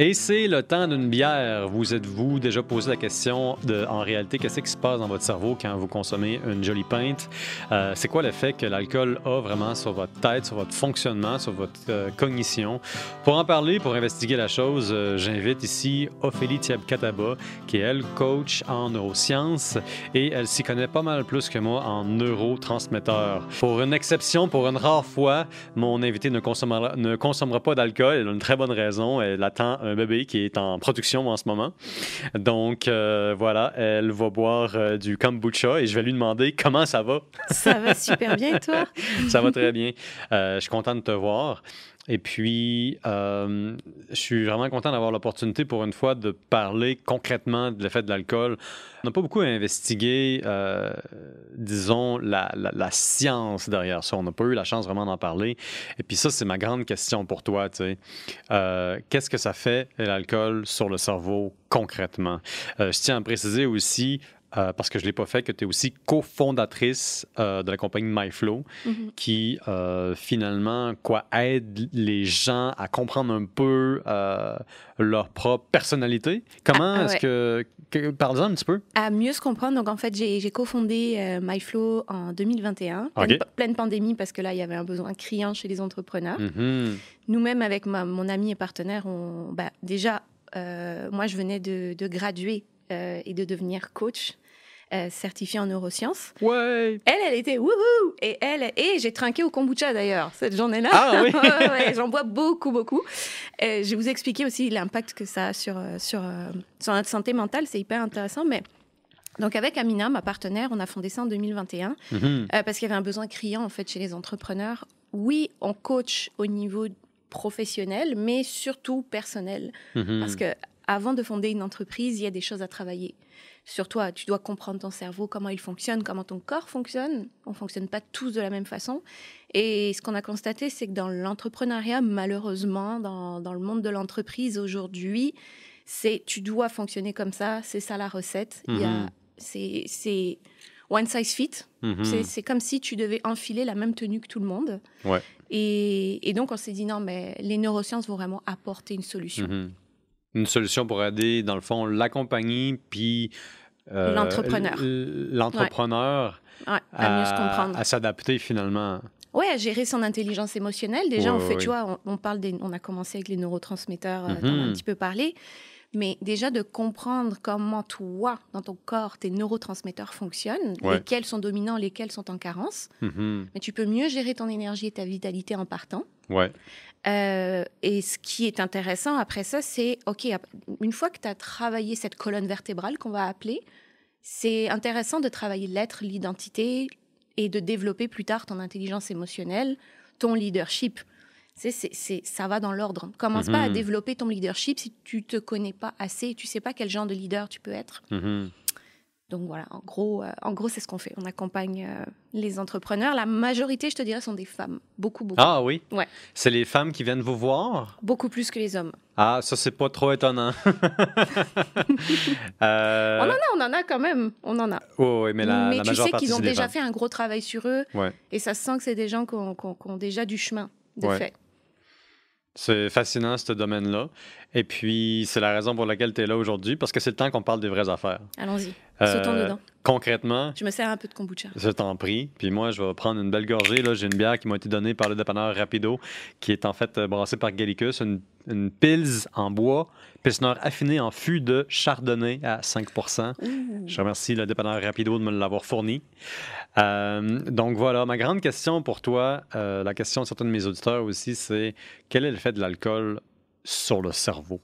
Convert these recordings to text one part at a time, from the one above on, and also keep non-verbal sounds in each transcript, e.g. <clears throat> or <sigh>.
Et c'est le temps d'une bière. Vous êtes-vous déjà posé la question de, en réalité, qu'est-ce qui se passe dans votre cerveau quand vous consommez une jolie pinte? Euh, c'est quoi l'effet que l'alcool a vraiment sur votre tête, sur votre fonctionnement, sur votre euh, cognition? Pour en parler, pour investiguer la chose, euh, j'invite ici Ophélie Thiab-Kataba, qui est, elle, coach en neurosciences et elle s'y connaît pas mal plus que moi en neurotransmetteurs. Pour une exception, pour une rare fois, mon invité ne consommera, pas d'alcool. Elle a une très bonne raison. Elle attend un bébé qui est en production en ce moment. Donc, euh, voilà, elle va boire euh, du kombucha et je vais lui demander comment ça va. Ça va super bien, toi? <laughs> ça va très bien. Euh, je suis content de te voir. Et puis, euh, je suis vraiment content d'avoir l'opportunité pour une fois de parler concrètement de l'effet de l'alcool. On n'a pas beaucoup investigué, euh, disons, la, science derrière ça. On n'a pas eu la chance vraiment d'en parler. Et puis ça, c'est ma grande question pour toi. Tu sais. Euh, Qu'est-ce que ça fait, l'alcool, sur le cerveau concrètement? Je tiens à préciser aussi, euh, parce que je ne l'ai pas fait, que tu es aussi cofondatrice euh, de la compagnie MyFlow, mm -hmm. qui euh, finalement quoi, aide les gens à comprendre un peu euh, leur propre personnalité. Comment ah, est-ce ouais. que. que Parle-en un petit peu. À mieux se comprendre. Donc, en fait, j'ai cofondé MyFlow en 2021, okay. pleine, pleine, pandémie, parce que là, il y avait un besoin criant chez les entrepreneurs. Mm -hmm. Nous-mêmes, avec ma, mon ami et partenaire, on, bah, déjà, moi, je venais de, de graduer euh, et de devenir coach. Euh, certifiée en neurosciences. Ouais. Elle, elle était wouhou et elle et j'ai trinqué au kombucha d'ailleurs cette journée-là. Ah oui. <laughs> ouais, J'en bois beaucoup beaucoup. Euh, je vais vous expliquer aussi l'impact que ça a sur sur sur notre santé mentale. C'est hyper intéressant, mais donc avec Amina, ma partenaire, on a fondé ça en 2021 mm -hmm. euh, parce qu'il y avait un besoin criant en fait chez les entrepreneurs. Oui, on coach au niveau professionnel, mais surtout personnel, -hmm. parce que avant de fonder une entreprise, il y a des choses à travailler sur toi. Tu dois comprendre ton cerveau, comment il fonctionne, comment ton corps fonctionne. On ne fonctionne pas tous de la même façon. Et ce qu'on a constaté, c'est que dans l'entrepreneuriat, malheureusement, dans, dans, le monde de l'entreprise aujourd'hui, c'est tu dois fonctionner comme ça, c'est ça la recette. Il y a, c'est one size fit. Mm -hmm. C'est comme si tu devais enfiler la même tenue que tout le monde. Ouais. Et, et, donc, on s'est dit, non, mais les neurosciences vont vraiment apporter une solution. -hmm une solution pour aider, dans le fond, la compagnie, puis euh, l'entrepreneur. L'entrepreneur ouais. ouais, à, mieux se comprendre. À s'adapter finalement. Oui, à gérer son intelligence émotionnelle. Déjà, ouais, on fait, tu vois, on, on, parle des, on a commencé avec les neurotransmetteurs, mm -hmm. on a un petit peu parlé. Mais déjà de comprendre comment toi, dans ton corps, tes neurotransmetteurs fonctionnent, lesquels sont dominants, lesquels sont en carence. Mm -hmm. Mais tu peux mieux gérer ton énergie et ta vitalité en partant. Ouais. Euh, et ce qui est intéressant après ça, c'est, OK, une fois que tu as travaillé cette colonne vertébrale qu'on va appeler, c'est intéressant de travailler l'être, l'identité et de développer plus tard ton intelligence émotionnelle, ton leadership. C'est, c'est, ça va dans l'ordre. Commence pas à développer ton leadership si tu te connais pas assez, tu sais pas quel genre de leader tu peux être. -hmm. Donc voilà, en gros, euh, en gros c'est ce qu'on fait. On accompagne euh, les entrepreneurs. La majorité, je te dirais, sont des femmes. Beaucoup, beaucoup. Ah oui? Ouais. C'est les femmes qui viennent vous voir? Beaucoup plus que les hommes. Ah, ça, c'est pas trop étonnant. <laughs> euh... On en a, on en a quand même. On en a. Oh, oui, mais la, mais la tu sais qu'ils ont déjà femmes. fait un gros travail sur eux. Ouais. Et ça se sent que c'est des gens qui ont, qui ont, qui ont déjà du chemin de ouais. fait. C'est fascinant, ce domaine-là. Et puis, c'est la raison pour laquelle tu es là aujourd'hui, parce que c'est le temps qu'on parle des vraies affaires. Allons-y. Sautons euh, dedans. Concrètement. Je me sers un peu de kombucha. Je t'en prie. Puis moi, je vais prendre une belle gorgée. Là, j'ai une bière qui m'a été donnée par le dépanneur Rapido, qui est en fait brassée par Gallicus, une, une pils en bois, pilsner affiné en fût de chardonnay à 5 Ouh. Je remercie le dépanneur Rapido de me l'avoir fourni. Euh, donc voilà, ma grande question pour toi, euh, la question de certains de mes auditeurs aussi, c'est quel est l'effet de l'alcool sur le cerveau?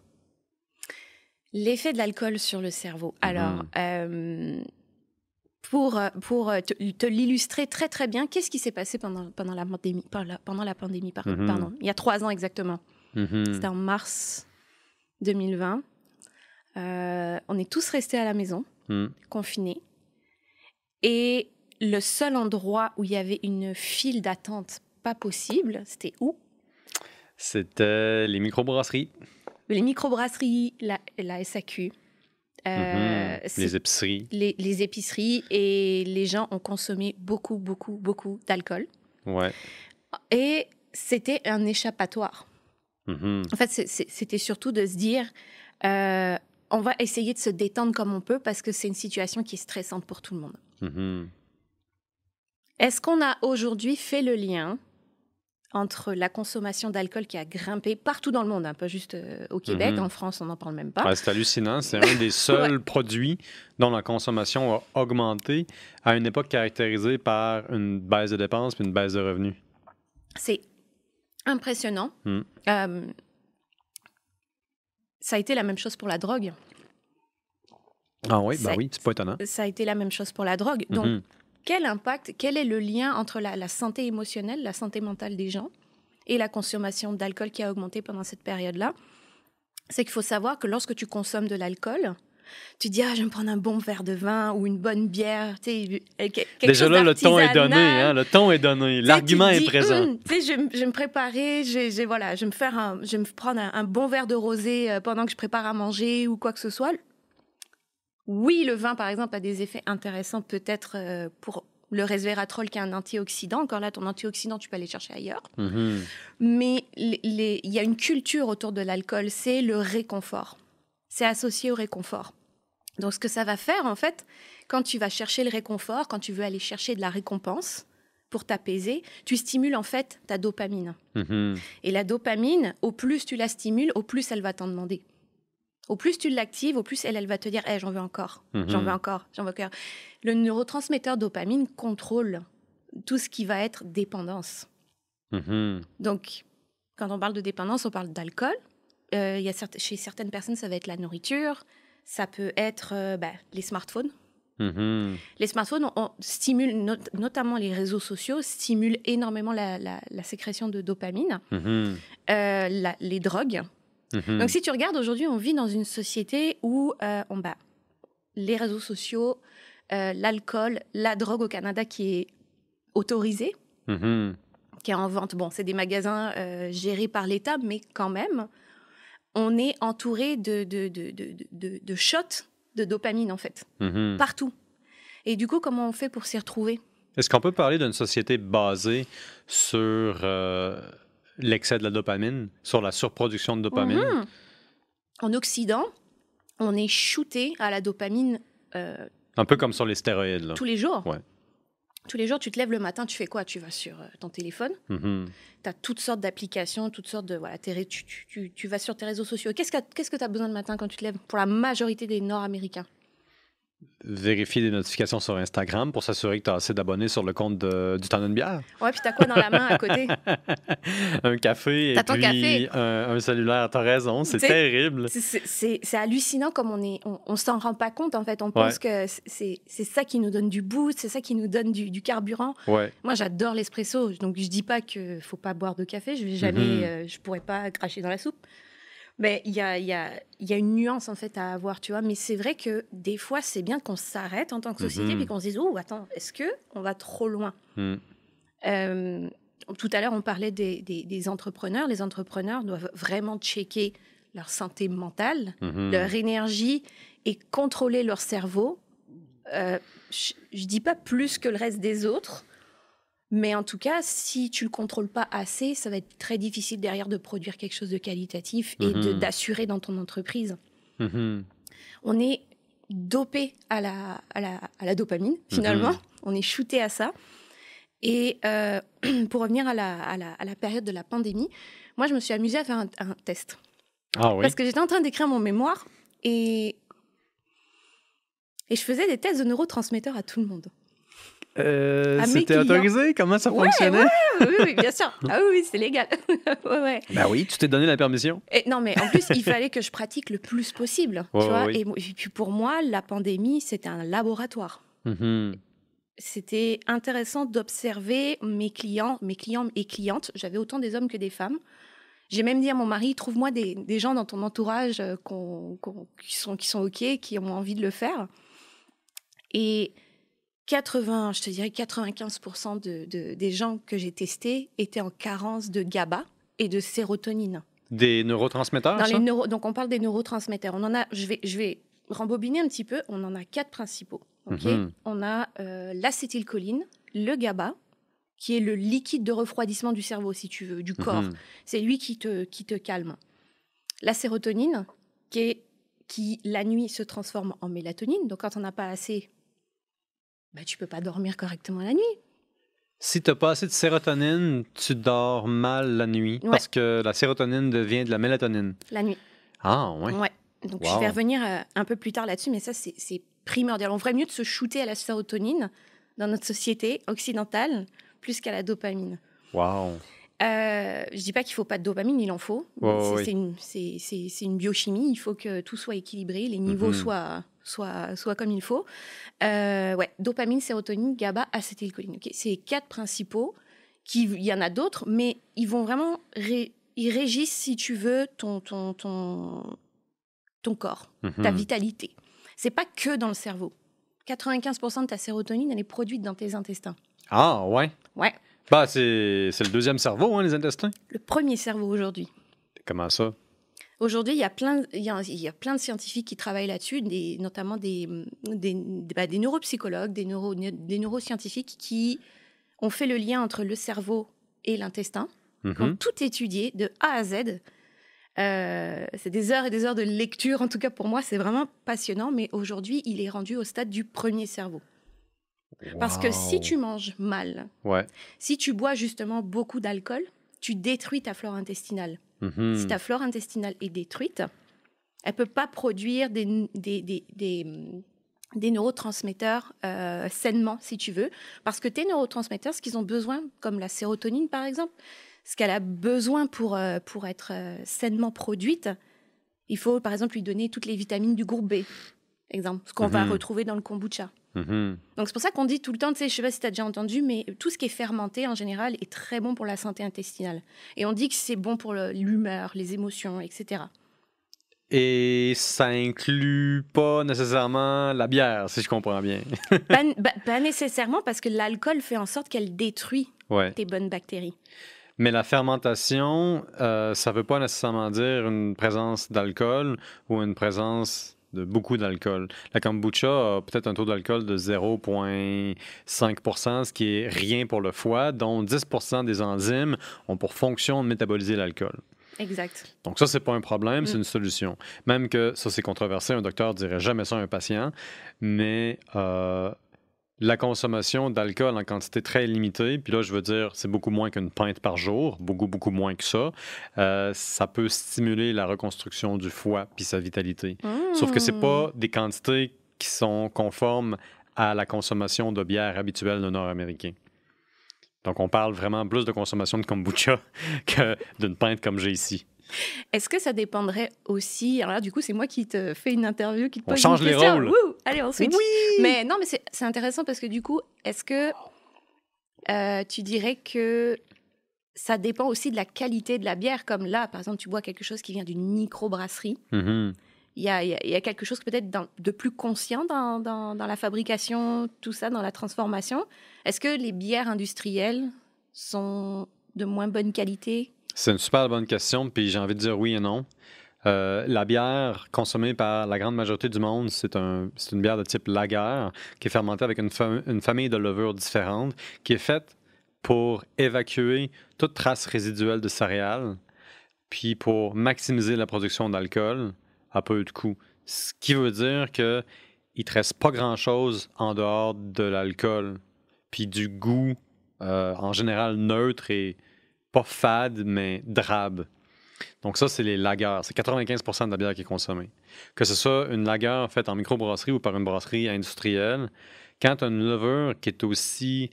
L'effet de l'alcool sur le cerveau. Alors, mmh. euh, pour, pour te, te l'illustrer très très bien, qu'est-ce qui s'est passé pendant, pendant la pandémie, pendant la pandémie par, mmh. pardon, il y a trois ans exactement. Mmh. C'était en mars 2020. Euh, on est tous restés à la maison, confinés. Et le seul endroit où il y avait une file d'attente pas possible, c'était où? C'était les microbrasseries. Les microbrasseries, la, la SAQ. Euh, mmh, les épiceries. Les, les, épiceries et les gens ont consommé beaucoup, beaucoup, beaucoup d'alcool. Ouais. Et c'était un échappatoire. Mhm. En fait, c'était surtout de se dire, euh, on va essayer de se détendre comme on peut parce que c'est une situation qui est stressante pour tout le monde. Mhm. Est-ce qu'on a aujourd'hui fait le lien entre la consommation d'alcool qui a grimpé partout dans le monde, hein, pas juste euh, au Québec, Mhm. en France, on n'en parle même pas. Ouais, c'est hallucinant. C'est un des <laughs> seuls produits dont la consommation a augmenté à une époque caractérisée par une baisse de dépenses puis une baisse de revenus. C'est impressionnant. Mm. Euh, ça a été la même chose pour la drogue. Ah oui, Ça- oui, c'est pas étonnant. Ça a été la même chose pour la drogue. Donc, Mhm. quel impact, quel est le lien entre la, la santé émotionnelle, la santé mentale des gens et la consommation d'alcool qui a augmenté pendant cette période-là? C'est qu'il faut savoir que lorsque tu consommes de l'alcool, tu dis, ah, je vais me prendre un bon verre de vin ou une bonne bière. tu sais, euh, Déjà chose là, le ton est donné. Hein? Le ton est donné. L'argument est dis, présent. Hum, tu sais, je, vais me- je vais me préparer, je, voilà, je vais me faire un, je vais me prendre un, un bon verre de rosé euh, pendant que je prépare à manger ou quoi que ce soit. Oui, le vin, par exemple, a des effets intéressants peut-être euh, pour le resveratrol qui est un antioxydant. Encore là, ton antioxydant, tu peux aller chercher ailleurs. Mhm. Mais les- les- il y a une culture autour de l'alcool, c'est le réconfort. C'est associé au réconfort. Donc, ce que ça va faire, en fait, quand tu vas chercher le réconfort, quand tu veux aller chercher de la récompense pour t'apaiser, tu stimules en fait ta dopamine. Mhm. Et la dopamine, au plus tu la stimules, au plus elle va t'en demander. Au plus tu l'actives, au plus elle, elle va te dire hey, j'en veux encore, j'en Mhm. veux encore, j'en veux encore. Le neurotransmetteur dopamine contrôle tout ce qui va être dépendance. Mhm. Donc, quand on parle de dépendance, on parle d'alcool. Euh, y a certes- chez certaines personnes, ça va être la nourriture. Ça peut être euh, ben, les smartphones. Mhm. Les smartphones on, on stimulent, not- notamment les réseaux sociaux, stimulent énormément la, la- la sécrétion de dopamine. Mhm. Euh, la- les drogues. Mhm. Donc, si tu regardes aujourd'hui, on vit dans une société où euh, on bat les réseaux sociaux, l'alcool, la drogue au Canada qui est autorisée qui est en vente. Bon, c'est des magasins gérés par l'État, mais quand même, on est entouré de, de, de, de, de- shots de dopamine, en fait, Mhm. partout. Et du coup, comment on fait pour s'y retrouver? Est-ce qu'on peut parler d'une société basée sur euh, l'excès de la dopamine, sur la surproduction de dopamine? Mhm. En Occident, on est shooté à la dopamine euh, Un peu comme sur les stéroïdes. Là. tous les jours. Ouais. Tous les jours, tu te lèves le matin, tu fais quoi? Tu vas sur euh, ton téléphone, Mhm. tu as toutes sortes d'applications, toutes sortes de... Voilà, tu- tu vas sur tes réseaux sociaux. Qu'est-ce que tu as besoin le matin quand tu te lèves? Pour la majorité des Nord-Américains. Vérifier les notifications sur Instagram pour s'assurer que tu as assez d'abonnés sur le compte de- du temps d'une bière? Ouais, puis t'as quoi dans la main à côté? <laughs> Un café et puis café. Un, un cellulaire. T'as raison, c'est terrible. C'est- hallucinant comme on est, on, on s'en rend pas compte en fait. On pense que c'est ça qui nous donne du boost, c'est ça qui nous donne du, du carburant. Ouais. Moi, j'adore l'espresso, donc je dis pas que faut pas boire de café. Je vais jamais, Mhm. euh, je pourrais pas cracher dans la soupe. Mais il y a, il y, a, il y a une nuance en fait à avoir, tu vois. Mais c'est vrai que des fois, c'est bien qu'on s'arrête en tant que société Mhm. puis qu'on se dise, oh attends, est-ce que on va trop loin? Mm. Euh, tout à l'heure, on parlait des, des- des entrepreneurs. Les entrepreneurs doivent vraiment checker leur santé mentale, Mhm. leur énergie et contrôler leur cerveau. Euh, je ne dis pas plus que le reste des autres, mais en tout cas, si tu le contrôles pas assez, ça va être très difficile derrière de produire quelque chose de qualitatif et Mhm. d'assurer dans ton entreprise. Mhm. On est dopé à la, à la, à la dopamine, finalement. Mhm. On est shooté à ça. Et euh, <clears throat> pour revenir à la, à, la, à la période de la pandémie, moi, je me suis amusée à faire un, un test. Ah oui. Parce que j'étais en train d'écrire mon mémoire et, et je faisais des tests de neurotransmetteurs à tout le monde. Euh, C'était autorisé? Comment ça Ouais, fonctionnait? oui, oui, bien sûr. <laughs> Ah oui, oui, c'est légal. <laughs> ouais, ouais. Ben oui, tu t'es donné la permission. Et non, mais en plus, il fallait que je pratique le plus possible. Ouais, tu vois ouais, et, puis pour moi, la pandémie, c'était un laboratoire. Mhm. C'était intéressant d'observer mes clients, mes clients et clientes. J'avais autant des hommes que des femmes. J'ai même dit à mon mari, trouve-moi des, des gens dans ton entourage euh, qui, sont, qui sont OK, qui ont envie de le faire. Et 80, je te dirais 95% de, de- des gens que j'ai testés étaient en carence de GABA et de sérotonine. Des neurotransmetteurs, Dans les neuro- donc on parle des neurotransmetteurs. On en a, je vais, je vais rembobiner un petit peu. On en a quatre principaux. Mhm. On a euh, l'acétylcholine, le GABA, qui est le liquide de refroidissement du cerveau, si tu veux, du corps. Mhm. C'est lui qui te, qui te calme. La sérotonine, qui, est, qui la nuit se transforme en mélatonine. Donc quand on n'a pas assez, bah, tu peux pas dormir correctement la nuit. Si tu n'as pas assez de sérotonine, tu dors mal la nuit Ouais. parce que la sérotonine devient de la mélatonine. La nuit. Ah, ouais. Ouais. Donc je vais revenir euh, un peu plus tard là-dessus, mais ça c'est primordial. On ferait mieux de se shooter à la sérotonine dans notre société occidentale plus qu'à la dopamine. Wow. Euh, je dis pas qu'il faut pas de dopamine, il en faut. Une, c'est une biochimie, il faut que tout soit équilibré, les niveaux Mhm. soient, soient comme il faut. Euh, ouais, dopamine, sérotonine, GABA, acétylcholine. ok C'est les quatre principaux. Qui, il y en a d'autres, mais ils vont vraiment ré- ils régissent, si tu veux, ton, ton, ton, ton corps, ta Mhm. vitalité. C'est pas que dans le cerveau. 95% de ta sérotonine, elle est produite dans tes intestins. Ah, ouais? Ouais, Bah, c'est c'est le deuxième cerveau, hein, les intestins? le premier cerveau aujourd'hui. Comment ça? Aujourd'hui, il y, a plein, il, y a, il y a plein de scientifiques qui travaillent là-dessus, des- notamment des, des, bah, des neuropsychologues, des, neuro, des neuroscientifiques qui ont fait le lien entre le cerveau et l'intestin, qui ont Mhm. tout étudié de A à Z. Euh, c'est des heures et des heures de lecture, en tout cas pour moi, c'est vraiment passionnant, mais aujourd'hui, il est rendu au stade du premier cerveau. Parce que si tu manges mal, Ouais. si tu bois justement beaucoup d'alcool, tu détruis ta flore intestinale. Mhm. Si ta flore intestinale est détruite, elle peut pas produire des, des, des, des, des neurotransmetteurs euh, sainement, si tu veux. Parce que tes neurotransmetteurs, ce qu'ils ont besoin, comme la sérotonine par exemple, ce qu'elle a besoin pour, euh, pour être euh, sainement produite, il faut par exemple lui donner toutes les vitamines du groupe B, exemple, ce qu'on va Mhm. retrouver dans le kombucha. Mhm. Donc c'est pour ça qu'on dit tout le temps, tu sais, je sais pas si tu as déjà entendu, mais tout ce qui est fermenté en général est très bon pour la santé intestinale. Et on dit que c'est bon pour le- l'humeur, les émotions, etc. Et ça inclut pas nécessairement la bière, si je comprends bien. <laughs> pas, bah, pas nécessairement parce que l'alcool fait en sorte qu'elle détruit ouais. tes bonnes bactéries. Mais la fermentation, euh, ça veut pas nécessairement dire une présence d'alcool ou une présence de beaucoup d'alcool. La kombucha a peut-être un taux d'alcool de 0,5 ce qui est rien pour le foie, dont 10 des enzymes ont pour fonction de métaboliser l'alcool. Exact. Donc ça, c'est pas un problème, c'est Mm. une solution. Même que ça, c'est controversé, un docteur dirait jamais ça à un patient, mais euh, la consommation d'alcool en quantité très limitée, puis là, je veux dire, c'est beaucoup moins qu'une pinte par jour, beaucoup, beaucoup moins que ça, euh, ça peut stimuler la reconstruction du foie puis sa vitalité. Sauf que c'est Mmh. pas des quantités qui sont conformes à la consommation de bière habituelle de Nord-Américains. Donc, on parle vraiment plus de consommation de kombucha <laughs> que d'une pinte comme j'ai ici. Est-ce que ça dépendrait aussi Alors là, du coup, c'est moi qui te fais une interview, qui te On pose change une les question. rôles. Wouh Allez, on switch. Oui! Mais non, mais c'est intéressant parce que du coup, est-ce que euh, tu dirais que ça dépend aussi de la qualité de la bière? Comme là, par exemple, tu bois quelque chose qui vient d'une microbrasserie. Il y a, il y a- il y a quelque chose peut-être de plus conscient dans, dans- dans la fabrication, tout ça, dans la transformation. Est-ce que les bières industrielles sont de moins bonne qualité C'est une super bonne question, puis j'ai envie de dire oui et non. Euh, la bière consommée par la grande majorité du monde, c'est un, c'est une bière de type lager qui est fermentée avec une, fa- une famille de levures différentes, qui est faite pour évacuer toute trace résiduelle de céréales, puis pour maximiser la production d'alcool à peu de coûts. Ce qui veut dire que il te reste pas grand-chose en dehors de l'alcool, puis du goût euh, en général neutre et pas fade, mais drabe. Donc ça, c'est les lagers. C'est 95% de la bière qui est consommée. Que ce soit une lager faite en microbrasserie ou par une brasserie industrielle, quand tu as une levure qui est aussi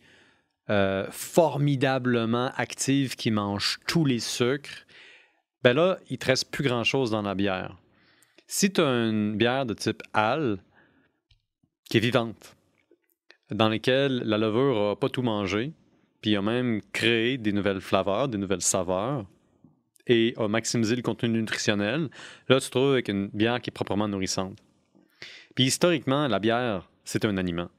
euh, formidablement active, qui mange tous les sucres, ben là, il te reste plus grand-chose dans la bière. Si tu as une bière de type ale, qui est vivante, dans laquelle la levure n'a pas tout mangé, puis a même créé des nouvelles flaveurs, des nouvelles saveurs, et a maximisé le contenu nutritionnel, là, tu te trouves avec une bière qui est proprement nourrissante. Puis historiquement, la bière, c'est un aliment.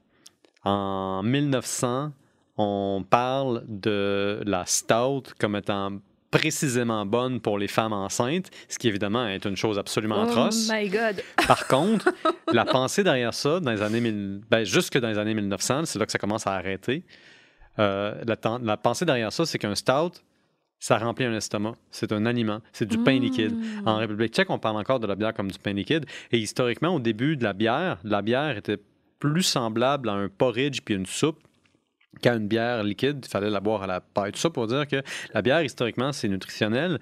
En 1900, on parle de la stout comme étant précisément bonne pour les femmes enceintes, ce qui évidemment est une chose absolument atroce. Oh my God <laughs> Par contre, la pensée derrière ça, dans les années ben, jusque dans les années 1900, c'est là que ça commence à arrêter. Euh, la, la, pensée derrière ça, c'est qu'un stout, ça remplit un estomac. C'est un aliment. C'est du pain liquide. Mmh. En République tchèque, on parle encore de la bière comme du pain liquide. Et historiquement, au début de la bière, la bière était plus semblable à un porridge puis une soupe qu'à une bière liquide. Il fallait la boire à la paille. Tout ça pour dire que la bière, historiquement, c'est nutritionnel.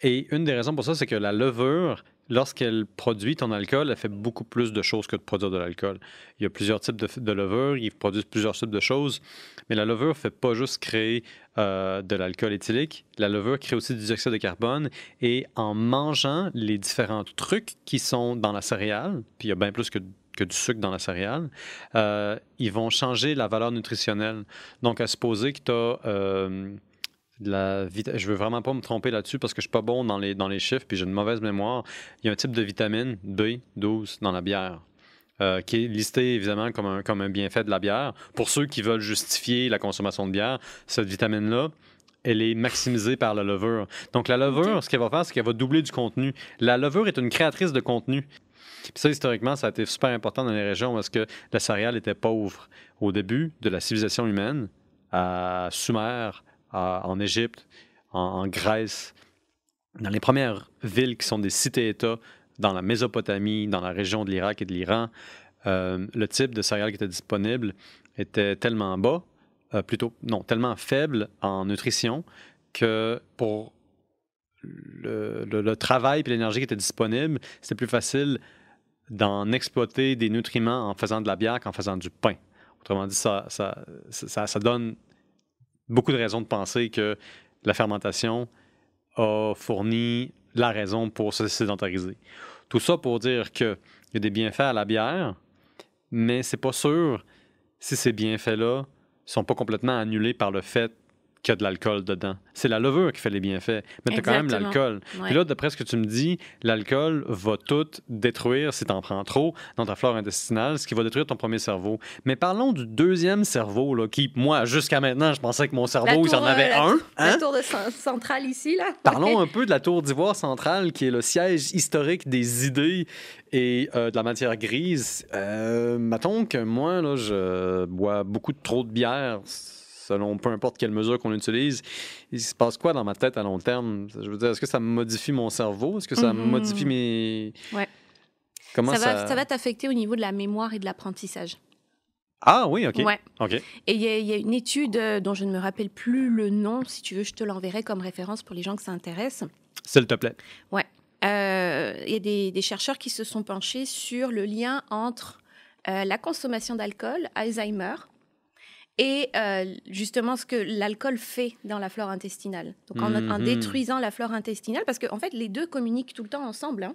Et une des raisons pour ça, c'est que la levure lorsqu'elle produit ton alcool, elle fait beaucoup plus de choses que de produire de l'alcool. Il y a plusieurs types de, de levure, ils produisent plusieurs types de choses, mais la levure ne fait pas juste créer euh, de l'alcool éthylique, la levure crée aussi du dioxyde de carbone, et en mangeant les différents trucs qui sont dans la céréale, puis il y a bien plus que que du sucre dans la céréale, euh, ils vont changer la valeur nutritionnelle. Donc, à supposer que tu as euh, la je veux vraiment pas me tromper là-dessus parce que je suis pas bon dans les, dans les chiffres puis j'ai une mauvaise mémoire. Il y a un type de vitamine B12 dans la bière. Euh, qui est listé évidemment comme un, comme un bienfait de la bière. Pour ceux qui veulent justifier la consommation de bière, cette vitamine-là, elle est maximisée par la levure. Donc la levure, ce qu'elle va faire, c'est qu'elle va doubler du contenu. La levure est une créatrice de contenu. Puis ça, historiquement, ça a été super important dans les régions parce que la céréale était pauvre. Au début de la civilisation humaine, à Sumer, en Égypte, en, Grèce, dans les premières villes qui sont des cités-États, dans la Mésopotamie, dans la région de l'Irak et de l'Iran, euh, le type de céréales qui était disponible était tellement bas, euh, plutôt, non, tellement faible en nutrition que pour le, travail et l'énergie qui était disponible, c'était plus facile d'en exploiter des nutriments en faisant de la bière qu'en faisant du pain. Autrement dit, ça, donne beaucoup de raisons de penser que la fermentation a fourni la raison pour se sédentariser. Tout ça pour dire qu'il y a des bienfaits à la bière, mais c'est pas sûr si ces bienfaits-là sont pas complètement annulés par le fait qu'il y a de l'alcool dedans. C'est la levure qui fait les bienfaits, mais tu as quand même l'alcool. Puis là, d'après ce que tu me dis, l'alcool va tout détruire si tu en prends trop dans ta flore intestinale, ce qui va détruire ton premier cerveau. Mais parlons du deuxième cerveau, là, qui, moi, jusqu'à maintenant, je pensais que mon cerveau, il en avait euh, un. La hein? tour de centrale ici, là. Parlons un peu de la tour d'ivoire centrale, qui est le siège historique des idées et euh, de la matière grise. Euh, mettons que moi, là, je bois beaucoup trop de bière selon peu importe quelle mesure qu'on utilise, il se passe quoi dans ma tête à long terme? Je veux dire, est-ce que ça modifie mon cerveau? Est-ce que ça mhm. modifie mes... Ouais. Comment ça, Va, ça va t'affecter au niveau de la mémoire et de l'apprentissage. Ah oui, OK. Ouais. OK. Et il y, a une étude euh, dont je ne me rappelle plus le nom. Si tu veux, je te l'enverrai comme référence pour les gens que ça intéresse. S'il te plaît. Ouais. Euh, il y a des, chercheurs qui se sont penchés sur le lien entre euh, la consommation d'alcool, Alzheimer, et euh, justement ce que l'alcool fait dans la flore intestinale. Donc en, mhm. détruisant la flore intestinale, parce qu'en en fait les deux communiquent tout le temps ensemble. Hein.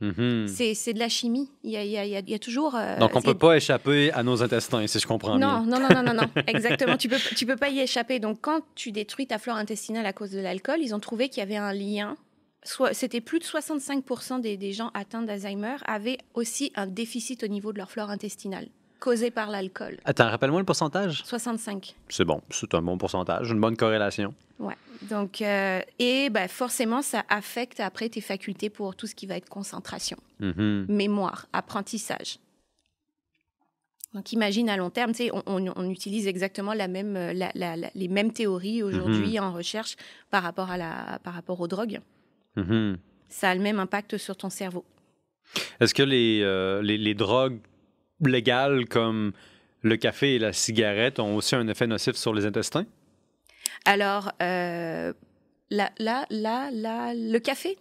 Mhm. C'est de la chimie. Il y a, il y a, toujours. Euh, Donc on ne peut pas échapper à nos intestins, si je comprends non, bien. Non, non, non, non, non. <laughs> Exactement. Tu peux, tu peux pas y échapper. Donc quand tu détruis ta flore intestinale à cause de l'alcool, ils ont trouvé qu'il y avait un lien. C'était plus de 65% des, des gens atteints d'Alzheimer avaient aussi un déficit au niveau de leur flore intestinale causé par l'alcool. Attends, rappelle-moi le pourcentage. 65. C'est bon, c'est un bon pourcentage, une bonne corrélation. Ouais. Donc, euh, et ben, forcément, ça affecte après tes facultés pour tout ce qui va être concentration, mm-hmm. mémoire, apprentissage. Donc, imagine à long terme, on, on, utilise exactement la même, euh, les mêmes théories aujourd'hui mm-hmm. en recherche par rapport, à la, par rapport aux drogues. Mm-hmm. Ça a le même impact sur ton cerveau. Est-ce que les, euh, les, les drogues légales comme le café et la cigarette ont aussi un effet nocif sur les intestins? Alors, euh, là, là, là, là, le café?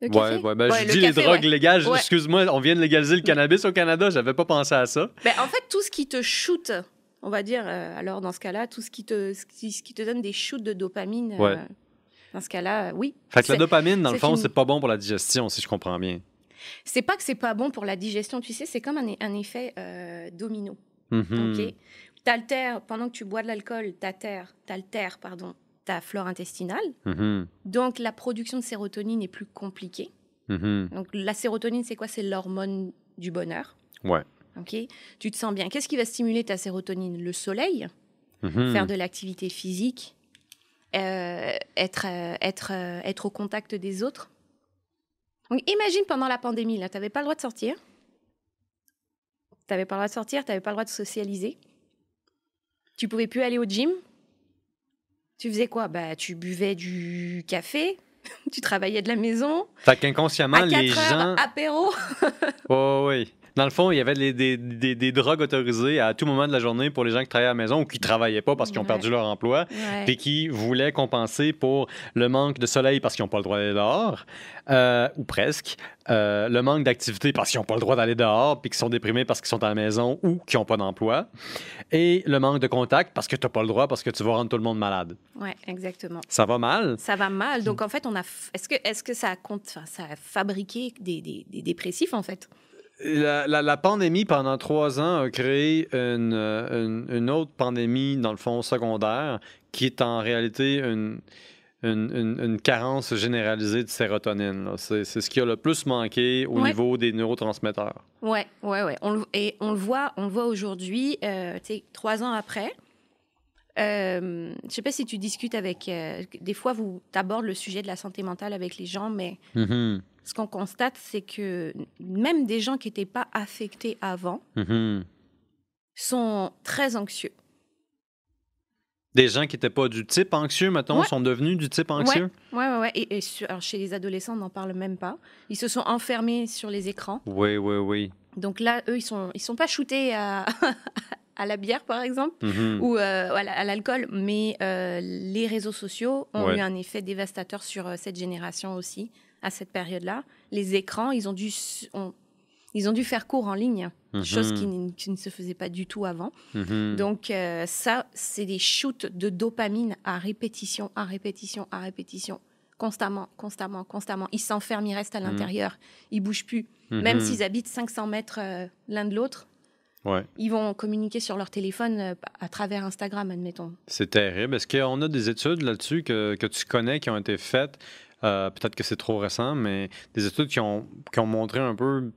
Le café? Ouais, ouais, ben, je dis les drogues légales. Excuse-moi, on vient de légaliser le cannabis au Canada. J'avais pas pensé à ça. Ben, en fait, tout ce qui te shoot, on va dire, euh, alors dans ce cas-là, tout ce qui, te, ce qui, te donne des shoots de dopamine, euh, dans ce cas-là, oui. Fait que la dopamine, dans le fond, c'est pas bon pour la digestion, si je comprends bien. C'est pas que c'est pas bon pour la digestion, tu sais, c'est comme un, effet euh, domino. Mm pendant que tu bois de l'alcool, t'altères, pardon, ta flore intestinale. Mm-hmm. Donc la production de sérotonine est plus compliquée. Mm-hmm. Donc la sérotonine, c'est quoi? C'est l'hormone du bonheur. Ouais. Ok. Tu te sens bien. Qu'est-ce qui va stimuler ta sérotonine? Le soleil, faire de l'activité physique, euh, être, euh, être, être au contact des autres. Donc imagine pendant la pandémie, là, tu n'avais pas le droit de sortir. Tu n'avais pas le droit de sortir, tu n'avais pas le droit de socialiser. Tu pouvais plus aller au gym Tu faisais quoi? Bah, Tu buvais du café, <laughs> tu travaillais de la maison. Fait qu'inconsciemment, à 4 les heures, gens. apéro. <laughs> Oh, oui. Dans le fond, il y avait des, des, des, des drogues autorisées à tout moment de la journée pour les gens qui travaillaient à la maison ou qui travaillaient pas parce qu'ils ont Ouais. perdu leur emploi. Ouais. puis qui voulaient compenser pour le manque de soleil parce qu'ils n'ont pas le droit d'aller dehors, euh, ou presque, euh, le manque d'activité parce qu'ils n'ont pas le droit d'aller dehors, puis qu'ils sont déprimés parce qu'ils sont à la maison ou qu'ils n'ont pas d'emploi, et le manque de contact parce que tu n'as pas le droit, parce que tu vas rendre tout le monde malade. Ouais, exactement. Ça va mal? Ça va mal. Donc, en fait, on a. f- Est-ce que, est que ça, a compte... enfin, ça a fabriqué des, des- des dépressifs, en fait? La, la- la pandémie, pendant trois ans, a créé une, euh, une- une autre pandémie, dans le fond, secondaire, qui est en réalité une, carence généralisée de sérotonine. C'est ce qui a le plus manqué au Ouais. niveau des neurotransmetteurs. Ouais. On le- et on le voit, on le voit aujourd'hui, euh, trois ans après. Euh, je sais pas si tu discutes avec. euh, des fois, vous abordes le sujet de la santé mentale avec les gens, mais Mhm, ce qu'on constate, c'est que même des gens qui n'étaient pas affectés avant mhm. sont très anxieux. Des gens qui n'étaient pas du type anxieux, Ouais. sont devenus du type anxieux? Ouais, ouais, ouais. Et, et sur- alors, chez les adolescents, on n'en parle même pas. Ils se sont enfermés sur les écrans. Oui, oui, oui. Donc là, eux, ils sont, ils sont pas shootés à, <laughs> à la bière, par exemple. Mhm. ou euh, à la- à l'alcool, mais euh, les réseaux sociaux ont Ouais. eu un effet dévastateur sur euh, cette génération aussi, à cette période-là. Les écrans, ils ont dû, ils ont dû faire cours en ligne, chose qui, Mhm. n- qui ne se faisait pas du tout avant. Mhm. Donc euh, ça, c'est des shoots de dopamine à répétition, à répétition, à répétition. Constamment, constamment, constamment. Ils s'enferment, ils restent à Mhm. l'intérieur, ils bougent plus. Même s'ils habitent 500 mètres euh, l'un de l'autre, Ouais. ils vont communiquer sur leur téléphone euh, à travers Instagram, admettons. C'est terrible. Est-ce qu'on a des études là-dessus que, que tu connais qui ont été faites? Euh, Peut-être que c'est trop récent, mais des études qui ont, qui ont montré un peu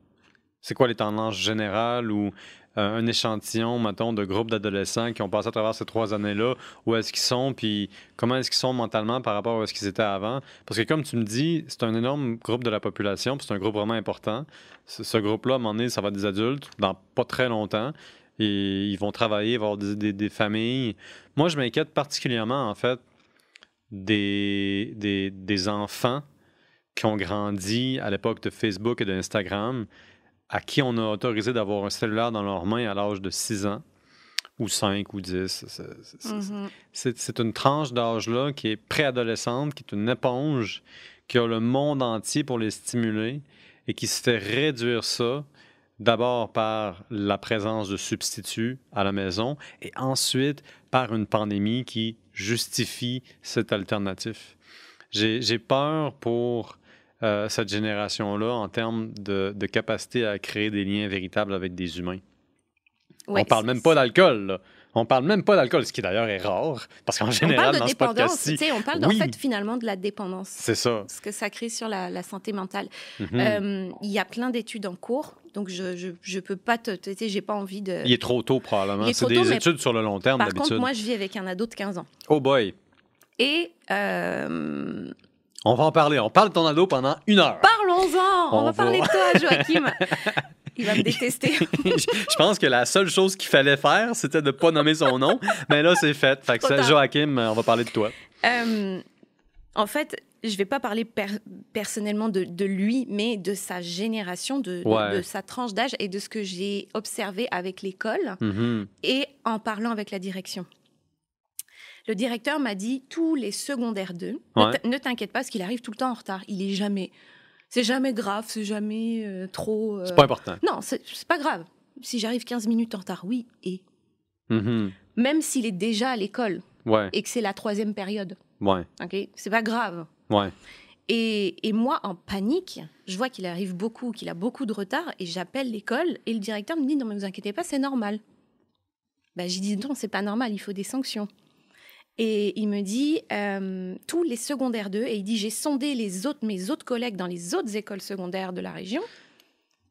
c'est quoi les tendances générales ou euh, un échantillon, mettons, de groupes d'adolescents qui ont passé à travers ces trois années-là, où est-ce qu'ils sont, puis comment est-ce qu'ils sont mentalement par rapport à est-ce qu'ils étaient avant? Parce que comme tu me dis, c'est un énorme groupe de la population, puis c'est un groupe vraiment important. Ce, ce groupe-là, à un moment donné, ça va être des adultes dans pas très longtemps. Et ils vont travailler, avoir des, des- des familles. Moi, je m'inquiète particulièrement, en fait, des, des, des enfants qui ont grandi à l'époque de Facebook et d'Instagram, à qui on a autorisé d'avoir un cellulaire dans leurs mains à l'âge de 6 ans, ou 5 ou 10. C'est- c'est- c'est- Mhm. C'est une tranche d'âge-là qui est préadolescente, qui est une éponge, qui a le monde entier pour les stimuler et qui se fait réduire ça d'abord par la présence de substituts à la maison et ensuite par une pandémie qui justifie cette alternative. J'ai peur pour euh, cette génération-là en termes de, de capacité à créer des liens véritables avec des humains. Ouais, On parle même pas d'alcool. On parle même pas d'alcool, ce qui d'ailleurs est rare, parce qu'en On général, parle de dans dépendance, on parle oui. en fait finalement de la dépendance, c'est ça. ce que ça crée sur la, la santé mentale. Mhm. Euh, Il y a plein d'études en cours, donc je je, je peux pas te, tu sais, j'ai pas envie de. Il est trop tôt, probablement. Il est C'est trop des études sur le long terme, Par contre, d'habitude. moi, je vis avec un ado de 15 ans. Oh boy. Et euh, On va en parler. On parle de ton ado pendant une heure. parlons-en. On, On va va. parler de toi, Joachim. <laughs> Il va me détester. <laughs> je pense que la seule chose qu'il fallait faire, c'était de ne pas nommer son nom. Mais là, c'est fait. Fait que. Joachim, on va parler de toi. Euh, en fait, je vais pas parler per- personnellement de, de lui, mais de sa génération, de, de- Ouais. de sa tranche d'âge et de ce que j'ai observé avec l'école Mhm. et en parlant avec la direction. Le directeur m'a dit tous les secondaires 2, ne Ouais. t- ne t'inquiète pas parce qu'il arrive tout le temps en retard. Il est jamais, c'est jamais grave, c'est jamais euh, trop. euh, C'est pas important. Non, c'est pas grave. Si j'arrive 15 minutes en retard, oui, et Mhm. même s'il est déjà à l'école Ouais, et que c'est la troisième période, ouais, ok, c'est pas grave. ouais. Et, et moi, en panique, je vois qu'il arrive beaucoup, qu'il a beaucoup de retard, et j'appelle l'école, et le directeur me dit Non, mais vous inquiétez pas, c'est normal. Ben, j'ai dit Non, c'est pas normal, il faut des sanctions. Et il me dit euh, Tous les secondaires 2, et il dit J'ai sondé les autres, mes autres collègues dans les autres écoles secondaires de la région,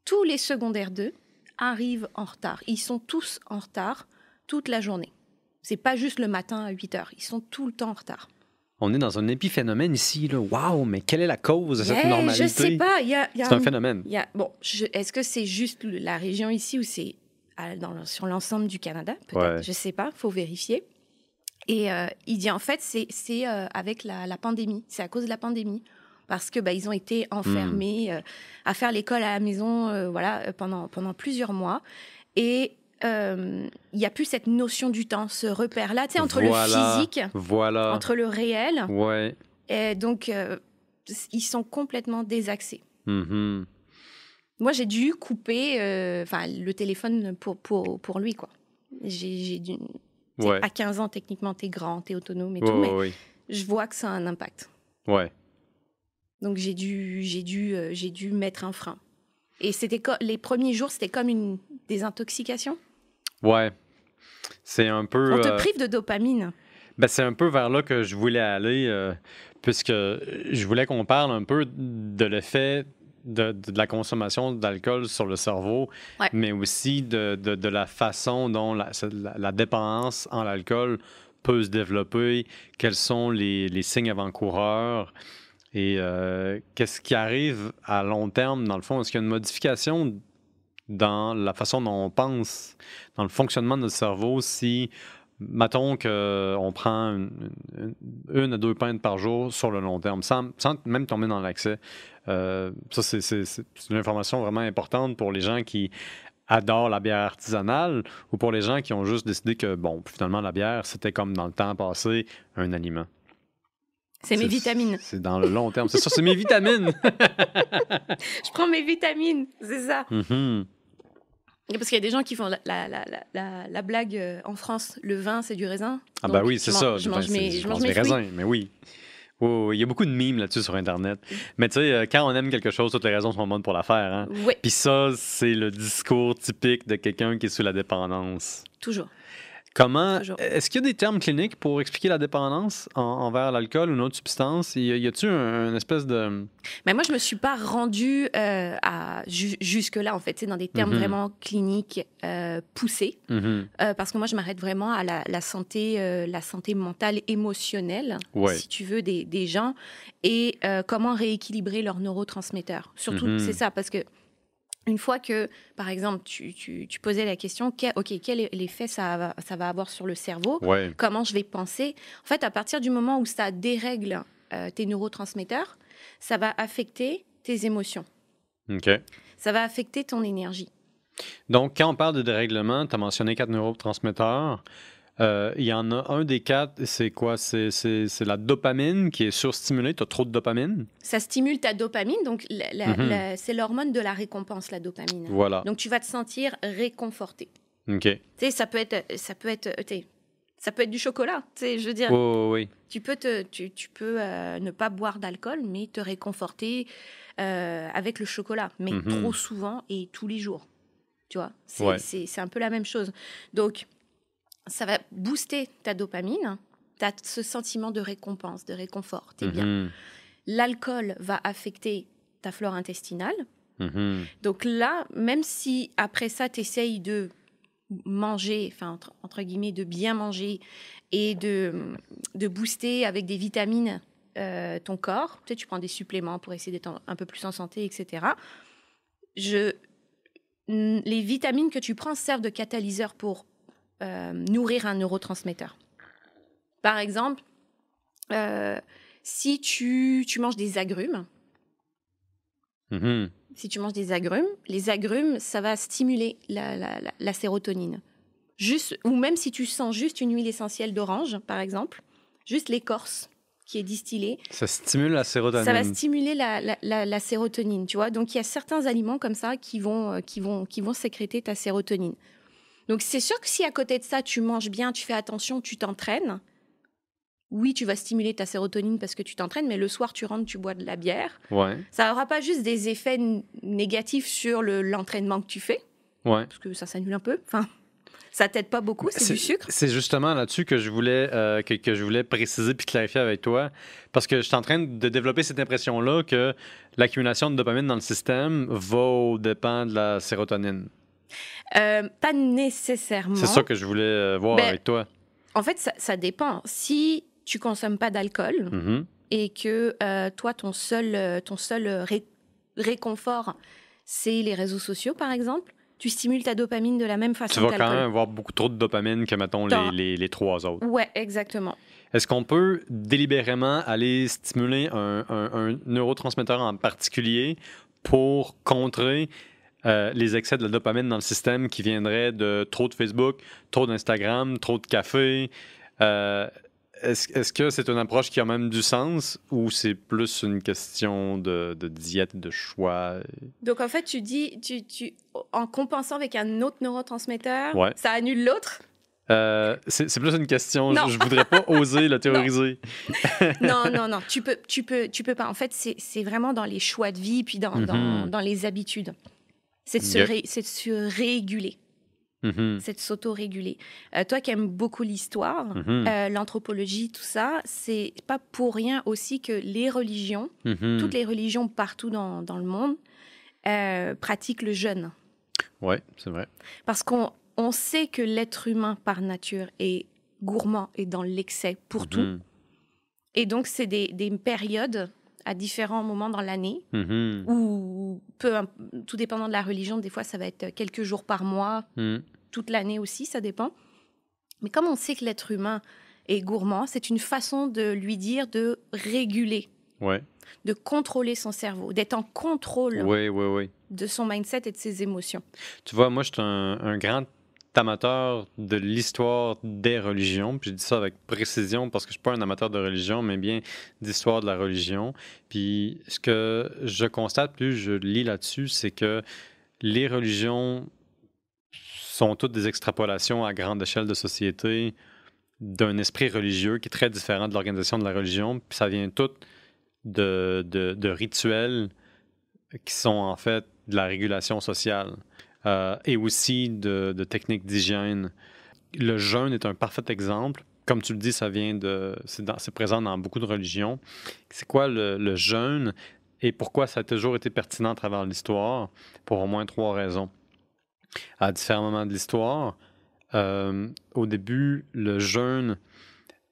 tous les secondaires 2 arrivent en retard. Ils sont tous en retard toute la journée. C'est pas juste le matin à 8 heures, ils sont tout le temps en retard. On est dans un épiphénomène ici. Waouh, mais quelle est la cause de cette Yeah, normalité? Je sais pas, il y a, il y a C'est un un- phénomène. Il y a- bon, je- est-ce que c'est juste la région ici ou c'est dans le- sur l'ensemble du Canada? Peut-être, Ouais. je sais pas, faut vérifier. Et euh, il dit en fait, c'est euh, avec la, la pandémie, c'est à cause de la pandémie parce que bah, ils ont été enfermés euh, à faire l'école à la maison euh, voilà pendant pendant plusieurs mois et il n'y a plus cette notion du temps, ce repère-là, tu sais, entre Voilà, le physique, Voilà. entre le réel. Ouais. Et donc, euh, ils sont complètement désaxés. Mhm. Moi, j'ai dû couper euh, le téléphone pour, pour, pour lui, quoi. J'ai dû... tu Ouais. À 15 ans, techniquement, t'es grand, t'es autonome et Ouais, tout, mais ouais, je vois que ça a un impact. Ouais. Donc, j'ai dû, j'ai dû, euh, j'ai dû mettre un frein. Et c'était les premiers jours, c'était comme une désintoxication? Ouais. C'est un peu. On te euh, prive de dopamine. Ben, c'est un peu vers là que je voulais aller, euh, puisque je voulais qu'on parle un peu de l'effet de, de la consommation d'alcool sur le cerveau, Ouais. mais aussi de, de- de la façon dont la, la- la dépendance en l'alcool peut se développer, quels sont les, les signes avant-coureurs et euh, qu'est-ce qui arrive à long terme, dans le fond? Est-ce qu'il y a une modification dans la façon dont on pense, dans le fonctionnement de notre cerveau, si Mettons qu'on prend une, une- une à deux pintes par jour sur le long terme, sans, sans même tomber dans l'accès. Euh, ça, c'est- une information vraiment importante pour les gens qui adorent la bière artisanale ou pour les gens qui ont juste décidé que, bon, finalement, la bière, c'était comme dans le temps passé, un aliment. C'est mes vitamines. C'est dans le long terme. C'est ça, c'est mes vitamines. <laughs> Je prends mes vitamines, c'est ça. Mhm. Et Parce qu'il y a des gens qui font la, la, la, la- la- la blague euh, en France, le vin, c'est du raisin. Ah bah oui, c'est ça. Je Ben, mange mes, je mange raisins, mais oui. Oui, il y a beaucoup de mimes là-dessus sur Internet. Mais tu sais, euh, quand on aime quelque chose, toutes les raisons sont bonnes pour la faire. Hein? Oui, Puis ça, c'est le discours typique de quelqu'un qui est sous la dépendance. toujours. Comment est-ce qu'il y a des termes cliniques pour expliquer la dépendance en- envers l'alcool ou une autre substance? Y y a-t-il un, une espèce de Mais moi, je me suis pas rendue euh, à ju- jusque-là, en fait, c'est dans des termes Mhm. vraiment cliniques euh, poussés, Mhm. Euh, parce que moi, je m'arrête vraiment à la, la santé, la santé mentale, émotionnelle, Ouais. si tu veux, des, des gens, et comment rééquilibrer leurs neurotransmetteurs. Surtout, Mhm. c'est ça, parce que une fois que, par exemple, tu, tu- tu posais la question, que- ok, quel est l'effet ça va, ça va avoir sur le cerveau? Ouais. comment je vais penser? En fait, à partir du moment où ça dérègle euh, tes neurotransmetteurs, ça va affecter tes émotions. OK. Ça va affecter ton énergie. Donc, quand on parle de dérèglement, tu as mentionné quatre neurotransmetteurs. Euh, Il y en a un des quatre, c'est quoi? C'est c'est- c'est la dopamine qui est surstimulée. Tu as trop de dopamine. Ça stimule ta dopamine, donc la- la- Mhm. la- c'est l'hormone de la récompense, la dopamine. Voilà. Donc tu vas te sentir réconforté. OK. Tu sais, ça peut être, ça peut être, ça peut être du chocolat. Tu sais, je veux dire, Oui, oui, oui. tu peux te, tu, tu peux euh, ne pas boire d'alcool, mais te réconforter euh, avec le chocolat, mais Mhm. trop souvent et tous les jours. Tu vois, c'est Ouais. c'est- c'est un peu la même chose. Donc, ça va booster ta dopamine. Tu as ce sentiment de récompense, de réconfort. T'es bien. Mhm. L'alcool va affecter ta flore intestinale. Mhm. Donc là, même si après ça, tu essayes de manger, enfin, entre, entre guillemets, de bien manger et de, de booster avec des vitamines euh, ton corps, sais, tu prends des suppléments pour essayer d'être un, peu plus en santé, etc. Je, les vitamines que tu prends servent de catalyseur pour euh, nourrir un neurotransmetteur. Par exemple, euh, si tu, tu manges des agrumes, Mhm. si tu manges des agrumes, les agrumes, ça va stimuler la, la- la- la sérotonine. Juste, ou même si tu sens juste une huile essentielle d'orange, par exemple, juste l'écorce qui est distillée, Ça stimule la sérotonine. ça va stimuler la, la- la- la sérotonine, tu vois. Donc, il y a certains aliments comme ça qui vont, euh, qui vont, qui vont sécréter ta sérotonine. Donc, c'est sûr que si à côté de ça, tu manges bien, tu fais attention, tu t'entraînes, oui, tu vas stimuler ta sérotonine parce que tu t'entraînes, mais le soir, tu rentres, tu bois de la bière. Ouais. Ça n'aura pas juste des effets négatifs sur le- l'entraînement que tu fais, Ouais. parce que ça s'annule un peu. Enfin, ça t'aide pas beaucoup, c'est du sucre. C'est justement là-dessus que je voulais euh, que, que je voulais préciser puis clarifier avec toi, parce que je suis en train de développer cette impression-là que l'accumulation de dopamine dans le système va au dépend de la sérotonine. Euh, pas nécessairement. C'est ça que je voulais euh, voir Ben, avec toi. En fait, ça, ça dépend. Si tu consommes pas d'alcool Mhm. et que euh, toi, ton seul, ton seul ré- réconfort, c'est les réseaux sociaux, par exemple, tu stimules ta dopamine de la même façon. Tu vas quand même avoir beaucoup trop de dopamine que, mettons, les, les, trois autres. Ouais, exactement. Est-ce qu'on peut délibérément aller stimuler un, un, neurotransmetteur en particulier pour contrer euh, les excès de la dopamine dans le système qui viendraient de trop de Facebook, trop d'Instagram, trop de café? Euh, est-ce, que c'est une approche qui a même du sens ou c'est plus une question de, de diète, de choix? Donc, en fait, tu dis, tu, tu, en compensant avec un autre neurotransmetteur, ça annule l'autre? Euh, c'est, plus une question. Je, ne voudrais pas <laughs> oser la théoriser. non, non, non. Tu peux, tu peux, tu peux pas. En fait, c'est, vraiment dans les choix de vie puis dans, dans, dans les habitudes. C'est de, se, de se réguler. Mm-hmm. c'est de s'auto-réguler. Euh, toi qui aimes beaucoup l'histoire, mm-hmm. euh, l'anthropologie, tout ça, c'est pas pour rien aussi que les religions, mm-hmm. toutes les religions partout dans, dans le monde, euh, pratiquent le jeûne. Oui, c'est vrai. Parce qu'on on sait que l'être humain par nature est gourmand et dans l'excès pour tout. Et donc, c'est des, des, périodes à différents moments dans l'année, ou peu, tout dépendant de la religion, des fois ça va être quelques jours par mois, mm. toute l'année aussi, ça dépend. Mais comme on sait que l'être humain est gourmand, c'est une façon de lui dire de réguler, ouais. de contrôler son cerveau, d'être en contrôle ouais, ouais, de son mindset et de ses émotions. Tu vois, moi je suis un, un grand amateur de l'histoire des religions. Puis je dis ça avec précision parce que je suis pas un amateur de religion, mais bien d'histoire de la religion. Puis ce que je constate plus je lis là-dessus, c'est que les religions sont toutes des extrapolations à grande échelle de société d'un esprit religieux qui est très différent de l'organisation de la religion. Puis ça vient tout de, de, de rituels qui sont en fait de la régulation sociale. Euh, et aussi de, techniques d'hygiène. Le jeûne est un parfait exemple. Comme tu le dis, ça vient de. C'est présent dans beaucoup de religions. C'est quoi le, jeûne et pourquoi ça a toujours été pertinent à travers l'histoire? Pour au moins trois raisons. À différents moments de l'histoire, euh, au début, le jeûne,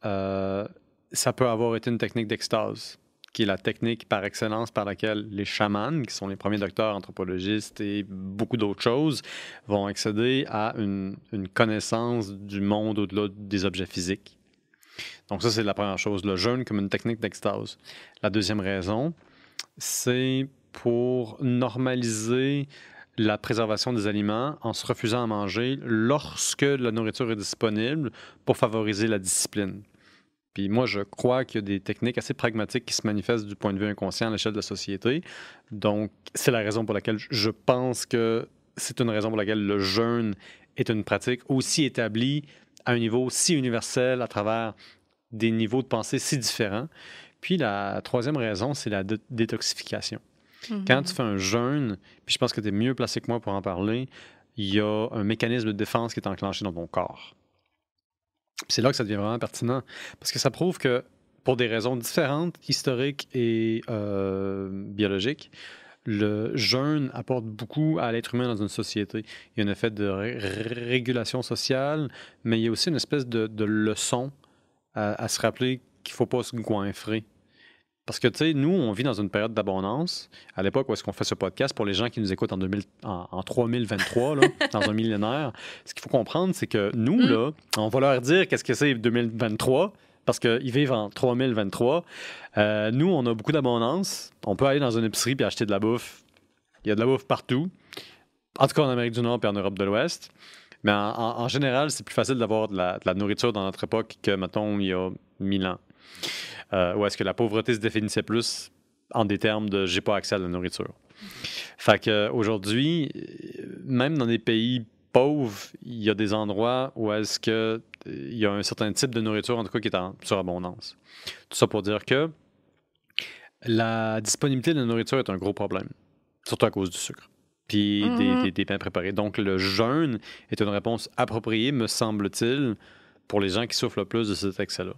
euh, ça peut avoir été une technique d'extase qui est la technique par excellence par laquelle les chamans, qui sont les premiers docteurs anthropologistes et beaucoup d'autres choses, vont accéder à une, connaissance du monde au-delà des objets physiques. Donc ça, c'est la première chose, le jeûne comme une technique d'extase. La deuxième raison, c'est pour normaliser la préservation des aliments en se refusant à manger lorsque la nourriture est disponible pour favoriser la discipline. Puis moi, je crois qu'il y a des techniques assez pragmatiques qui se manifestent du point de vue inconscient à l'échelle de la société. Donc, c'est la raison pour laquelle je pense que c'est une raison pour laquelle le jeûne est une pratique aussi établie à un niveau si universel à travers des niveaux de pensée si différents. Puis la troisième raison, c'est la détoxification. Quand tu mm-hmm. fais un jeûne, puis je pense que tu es mieux placé que moi pour en parler, il y a un mécanisme de défense qui est enclenché dans ton corps. C'est là que ça devient vraiment pertinent, parce que ça prouve que pour des raisons différentes, historiques et euh, biologiques, le jeûne apporte beaucoup à l'être humain dans une société. Il y a un effet de régulation sociale, mais il y a aussi une espèce de, leçon à, se rappeler qu'il ne faut pas se goinfrer. Parce que, tu sais, nous, on vit dans une période d'abondance. À l'époque où est-ce qu'on fait ce podcast, pour les gens qui nous écoutent en, 2000, en, 3023, là, <laughs> dans un millénaire, ce qu'il faut comprendre, c'est que nous, mm. là, on va leur dire qu'est-ce que c'est 2023, parce qu'ils vivent en 3023. Euh, nous, on a beaucoup d'abondance. On peut aller dans une épicerie et acheter de la bouffe. Il y a de la bouffe partout. En tout cas, en Amérique du Nord et en Europe de l'Ouest. Mais en, général, c'est plus facile d'avoir de, de la, nourriture dans notre époque que, mettons, il y a 1000 ans. Euh, ou est-ce que la pauvreté se définissait plus en des termes de j'ai pas accès à la nourriture. Fait qu'aujourd'hui, même dans des pays pauvres, il y a des endroits où est-ce que il y a un certain type de nourriture, en tout cas, qui est en surabondance. Tout ça pour dire que la disponibilité de la nourriture est un gros problème, surtout à cause du sucre puis des, mm-hmm. des, pains préparés. Donc, le jeûne est une réponse appropriée, me semble-t-il, pour les gens qui souffrent le plus de cet excès-là.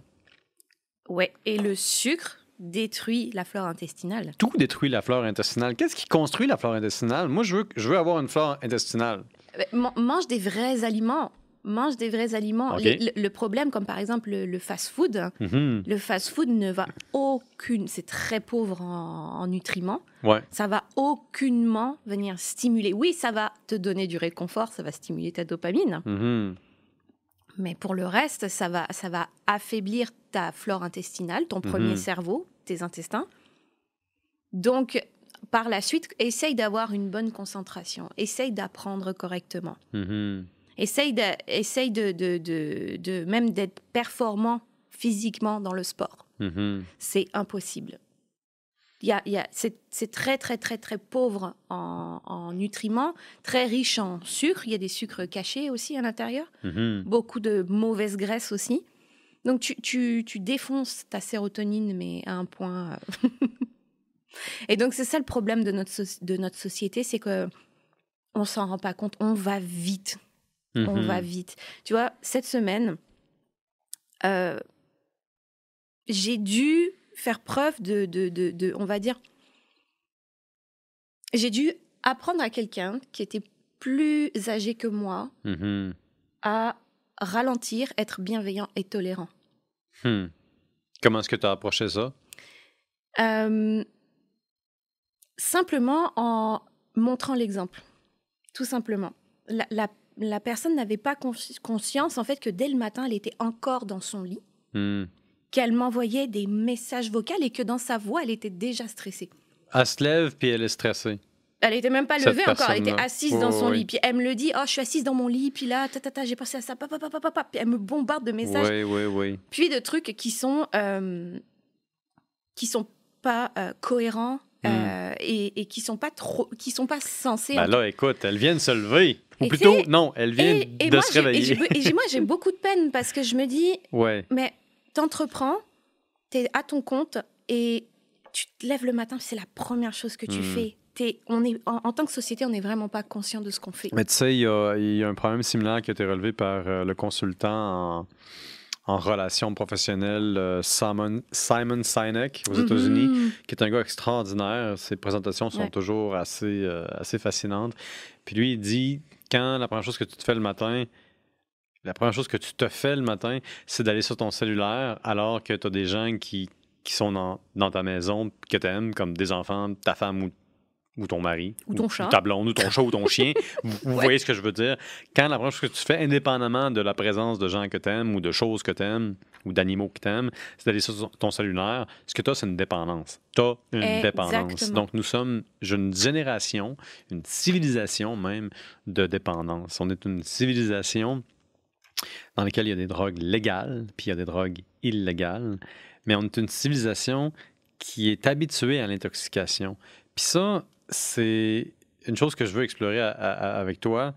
Ouais, et le sucre détruit la flore intestinale. Tout détruit la flore intestinale. Qu'est-ce qui construit la flore intestinale? Moi, je veux, je veux avoir une flore intestinale. Euh, mange des vrais aliments. mange des vrais aliments. Le, le problème, comme par exemple le, le fast-food, Mhm. le fast-food ne va aucune, c'est très pauvre en, en nutriments, Ouais. ça va aucunement venir stimuler. Oui, ça va te donner du réconfort, ça va stimuler ta dopamine, Mhm. mais pour le reste, ça va, ça va affaiblir ta flore intestinale, ton premier Mhm. cerveau, tes intestins. Donc, par la suite, essaye d'avoir une bonne concentration, essaye d'apprendre correctement. Mhm. Essaye de, essaye de, de, de- de- même d'être performant physiquement dans le sport. Mhm. C'est impossible. Y a, y a- c'est, c'est très, très, très, très pauvre en, en nutriments, très riche en sucre. Il y a des sucres cachés aussi à l'intérieur. Beaucoup de mauvaises graisses aussi. Donc, tu, tu, tu défonces ta sérotonine, mais à un point. euh, <laughs> Et donc, c'est ça le problème de notre, de notre société, c'est que on s'en rend pas compte. On va vite on va vite. Tu vois, cette semaine, euh, j'ai dû faire preuve de, de, de- de- on va dire, j'ai dû apprendre à quelqu'un qui était plus âgé que moi Mhm. à ralentir, être bienveillant et tolérant. Hmm. Comment est-ce que tu as approché ça? Euh, simplement en montrant l'exemple, tout simplement. La, la- la personne n'avait pas consci- conscience, en fait, que dès le matin, elle était encore dans son lit. Hmm. qu'elle m'envoyait des messages vocaux et que dans sa voix, elle était déjà stressée. Elle se lève puis elle est stressée. Elle était même pas Cette levée encore, elle était assise Oui, dans son oui. lit. Puis elle me le dit, oh, je suis assise dans mon lit, puis là, ta, ta, ta, j'ai pensé à ça, papa, papa, papa, puis elle me bombarde de messages, Oui, oui, oui. puis de trucs qui sont, euh, qui sont pas euh, cohérents euh, et, et qui sont pas trop, qui sont pas censés. Ben là, écoute, elle vient de se lever. Ou Et plutôt, non, elle vient et, de moi, se réveiller. et moi, j'ai beaucoup de peine parce que je me dis, Ouais. Mais t'entreprends, t'es à ton compte et tu te lèves le matin, c'est la première chose que tu Hmm. fais. On est, en, en tant que société, on n'est vraiment pas conscient de ce qu'on fait. Mais tu sais, il y a, il y a un problème similaire qui a été relevé par euh, le consultant en, en relations professionnelles euh, Simon, Simon Sinek aux États-Unis, Mhm. qui est un gars extraordinaire. Ses présentations sont Ouais. toujours assez, euh, assez fascinantes. Puis lui, il dit quand la première chose que tu te fais le matin, la première chose que tu te fais le matin, c'est d'aller sur ton cellulaire alors que tu as des gens qui, qui sont dans, dans ta maison, que tu aimes, comme des enfants, ta femme ou, ou ton mari, Ou ton chat. ta blonde, ou ton chat, ou ton <laughs> chien. Vous, vous Ouais. voyez ce que je veux dire? Quand la première chose que tu fais, indépendamment de la présence de gens que tu aimes, ou de choses que tu aimes, ou d'animaux que tu aimes, c'est d'aller sur ton cellulaire. Ce que tu as, c'est une dépendance. Tu as une dépendance. Donc, nous sommes une génération, une civilisation même de dépendance. On est une civilisation dans laquelle il y a des drogues légales, puis il y a des drogues illégales, mais on est une civilisation qui est habituée à l'intoxication. Puis ça, c'est une chose que je veux explorer à- à- avec toi.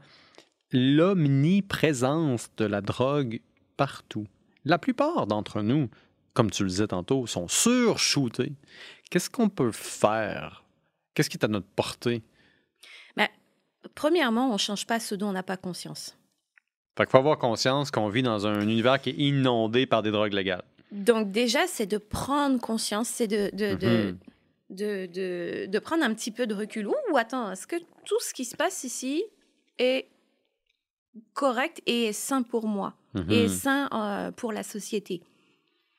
L'omniprésence de la drogue partout. La plupart d'entre nous, comme tu le disais tantôt, sont surshootés. Qu'est-ce qu'on peut faire? Qu'est-ce qui est à notre portée? Premièrement, on change pas ce dont on n'a pas conscience. Fait qu'il faut avoir conscience qu'on vit dans un univers qui est inondé par des drogues légales. Donc déjà, c'est de prendre conscience, c'est de, Mhm. de, de- de prendre un petit peu de recul. Ouh, attends, est-ce que tout ce qui se passe ici est correct et est sain pour moi Mhm. et sain euh, pour la société?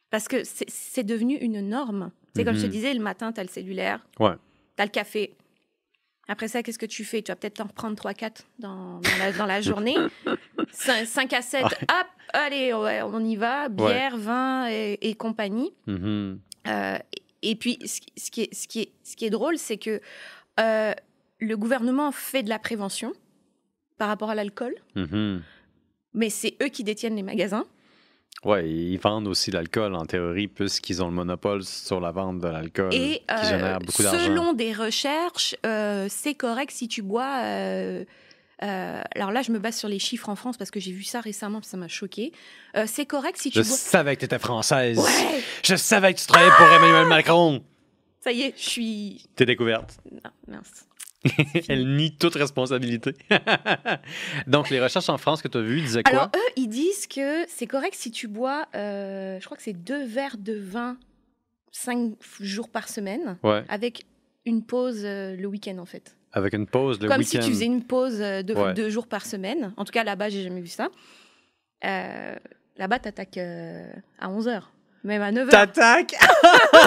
Parce que c'est- devenu une norme. C'est comme je te Mhm. disais, le matin, tu as le cellulaire, Ouais. tu as le café. Après ça, qu'est-ce que tu fais? Tu vas peut-être en reprendre 3-4 dans, dans, la, dans la journée. <laughs> 5, à 7, hop, allez, ouais, on y va. Bière, vin et, et compagnie. Mhm. Euh, et puis, ce, qui- est, ce, qui est, ce qui est drôle, c'est que euh, le gouvernement fait de la prévention par rapport à l'alcool, Mhm. mais c'est eux qui détiennent les magasins. Ouais, ils vendent aussi l'alcool en théorie, puisqu'ils ont le monopole sur la vente de l'alcool, Et qui euh, génère beaucoup d'argent. selon des recherches, euh, c'est correct si tu bois. Euh, alors là, je me base sur les chiffres en France parce que j'ai vu ça récemment, ça m'a choqué. Euh, c'est correct si tu Je bois. savais que tu étais française. Ouais, Je savais que tu travaillais pour Emmanuel Macron. ça y est, je suis. T'es découverte. Non, mince. <laughs> Elle nie toute responsabilité. <laughs> Donc, les recherches en France que tu as vues disaient quoi? Alors eux, ils disent que c'est correct si tu bois, euh, je crois que c'est deux verres de vin cinq jours par semaine, ouais, avec une pause le week-end en fait. Avec une pause le Comme week-end. si tu faisais une pause euh, de Ouais. deux jours par semaine. En tout cas, là-bas, j'ai jamais vu ça. Euh, Là-bas, t'attaques euh, à 11h. Même à 9h. T'attaques!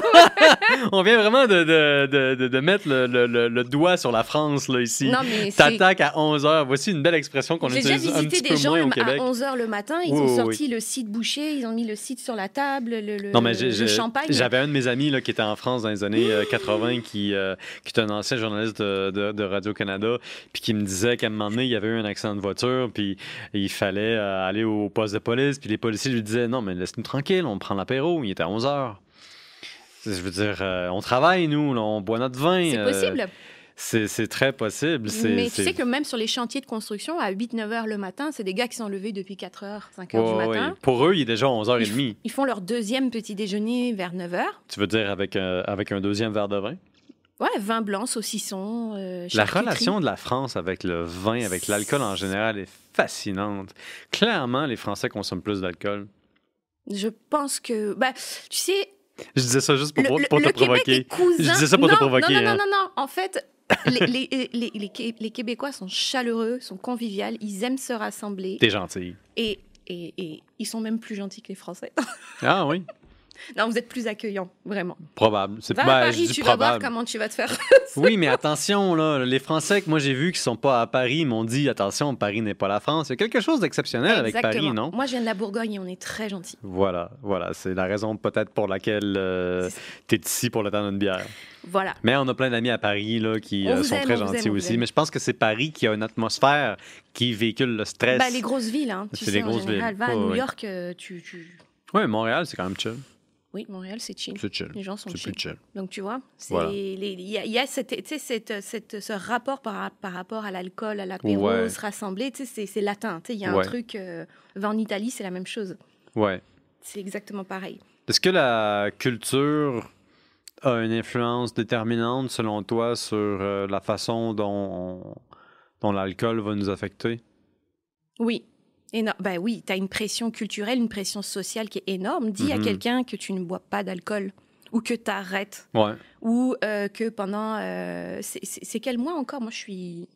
<laughs> On vient vraiment de, de, de, de mettre le, le, le, doigt sur la France, là, ici. Non, mais c'est- T'attaques à 11 h. Voici une belle expression qu'on J'ai déjà utilise un visité petit des peu gens moins au le- à Québec. 11h le matin. Ils Oui, ont oui, sorti le site bouché, ils ont mis le site sur la table, le, le- Non, mais j'ai- le j'ai- champagne. j'avais un de mes amis là, qui était en France dans les années euh, 80, qui, euh, qui est un ancien journaliste de, de- de Radio-Canada, puis qui me disait qu'à un moment donné, il y avait eu un accident de voiture, puis il fallait euh, aller au poste de police, puis les policiers lui disaient Non, mais laisse-nous tranquille, on prend l'apéro, il était à 11 h. Je veux dire, euh, on travaille, nous, là, on boit notre vin. C'est euh, possible. c'est c'est très possible. c'est- Mais tu sais que même sur les chantiers de construction, à 8-9 heures le matin, c'est des gars qui sont levés depuis 4 heures, 5 heures Ouais, du ouais. matin. Pour eux, il est déjà Ils, 11h30. ils font leur deuxième petit déjeuner vers 9 heures. Tu veux dire avec, euh, avec un deuxième verre de vin? Ouais, vin blanc, saucisson, euh, La relation de la France avec le vin, avec l'alcool en général, est fascinante. Clairement, les Français consomment plus d'alcool. Je pense que... Bah, tu sais, Je disais ça juste pour, le, pour- le- te Québec provoquer. est cousin... Je disais ça pour te Non, provoquer, Non, non, hein. non, non, non. En fait, les, les, les, les les Québécois sont chaleureux, sont conviviaux, ils aiment se rassembler. T'es gentil. Et, et, et ils sont même plus gentils que les Français. Ah oui, non, vous êtes plus accueillants, vraiment. probable. C'est Va ben, Paris, tu vas voir probable. comment tu vas te faire. <laughs> Oui, mais attention, là, les Français que moi j'ai vus qui sont pas à Paris m'ont dit attention, Paris n'est pas la France. Il y a quelque chose d'exceptionnel avec Paris, non? Moi, je viens de la Bourgogne et on est très gentils. Voilà, voilà, c'est la raison peut-être pour laquelle euh, C'est- t'es ici pour le temps d'une bière. Voilà. Mais on a plein d'amis à Paris là, qui euh, sont aime, très gentils aime, aussi. Mais je pense que c'est Paris qui a une atmosphère qui véhicule le stress. Bah, les grosses villes, hein, tu C'est sais, les en grosses général. villes. Va à New. York, euh, tu, tu... Oui, Montréal, c'est quand même chill. Oui, Montréal, c'est chill. C'est chill. Les gens sont chill. plus chill. Donc, tu vois, Voilà. il y a, il y a cette, tu sais, cette, cette- ce rapport par, par rapport à l'alcool, à l'apéro, Ouais. se rassembler, c'est- latin. Il y a Ouais. un truc... euh, en Italie, c'est la même chose. Ouais. C'est exactement pareil. Est-ce que la culture a une influence déterminante, selon toi, sur euh, la façon dont, on- dont l'alcool va nous affecter? Oui. Éno- ben oui, tu as une pression culturelle, une pression sociale qui est énorme. Dis à Mhm. quelqu'un que tu ne bois pas d'alcool ou que tu arrêtes Ouais. ou euh, que pendant... euh, c'est- quel mois encore? Moi, je suis...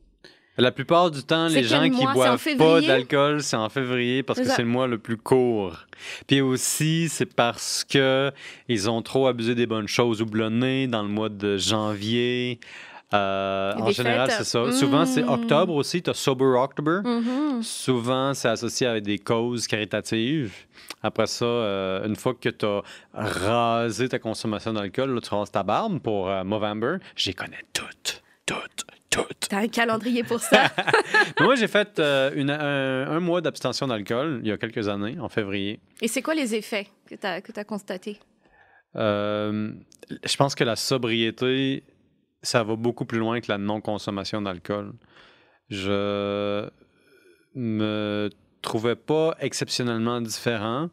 La plupart du temps, les gens qui mois? Boivent pas d'alcool, c'est en février parce que C'est le mois le plus court. Puis aussi, c'est parce que ils ont trop abusé des bonnes choses houblonnées dans le mois de janvier. Euh, en général, c'est ça. Souvent, c'est Mm. octobre aussi. Tu as Sober October. Mhm. Souvent, c'est associé avec des causes caritatives. Après ça, euh, une fois que tu as rasé ta consommation d'alcool, tu rases ta barbe pour euh, Movember. J'y connais toutes, toutes, toutes. T'as un calendrier pour ça? <laughs> Moi, j'ai fait euh, une- un, un mois d'abstention d'alcool il y a quelques années, en février. Et c'est quoi les effets que tu as, constatés? Je pense que la sobriété, ça va beaucoup plus loin que la non-consommation d'alcool. Je me trouvais pas exceptionnellement différent,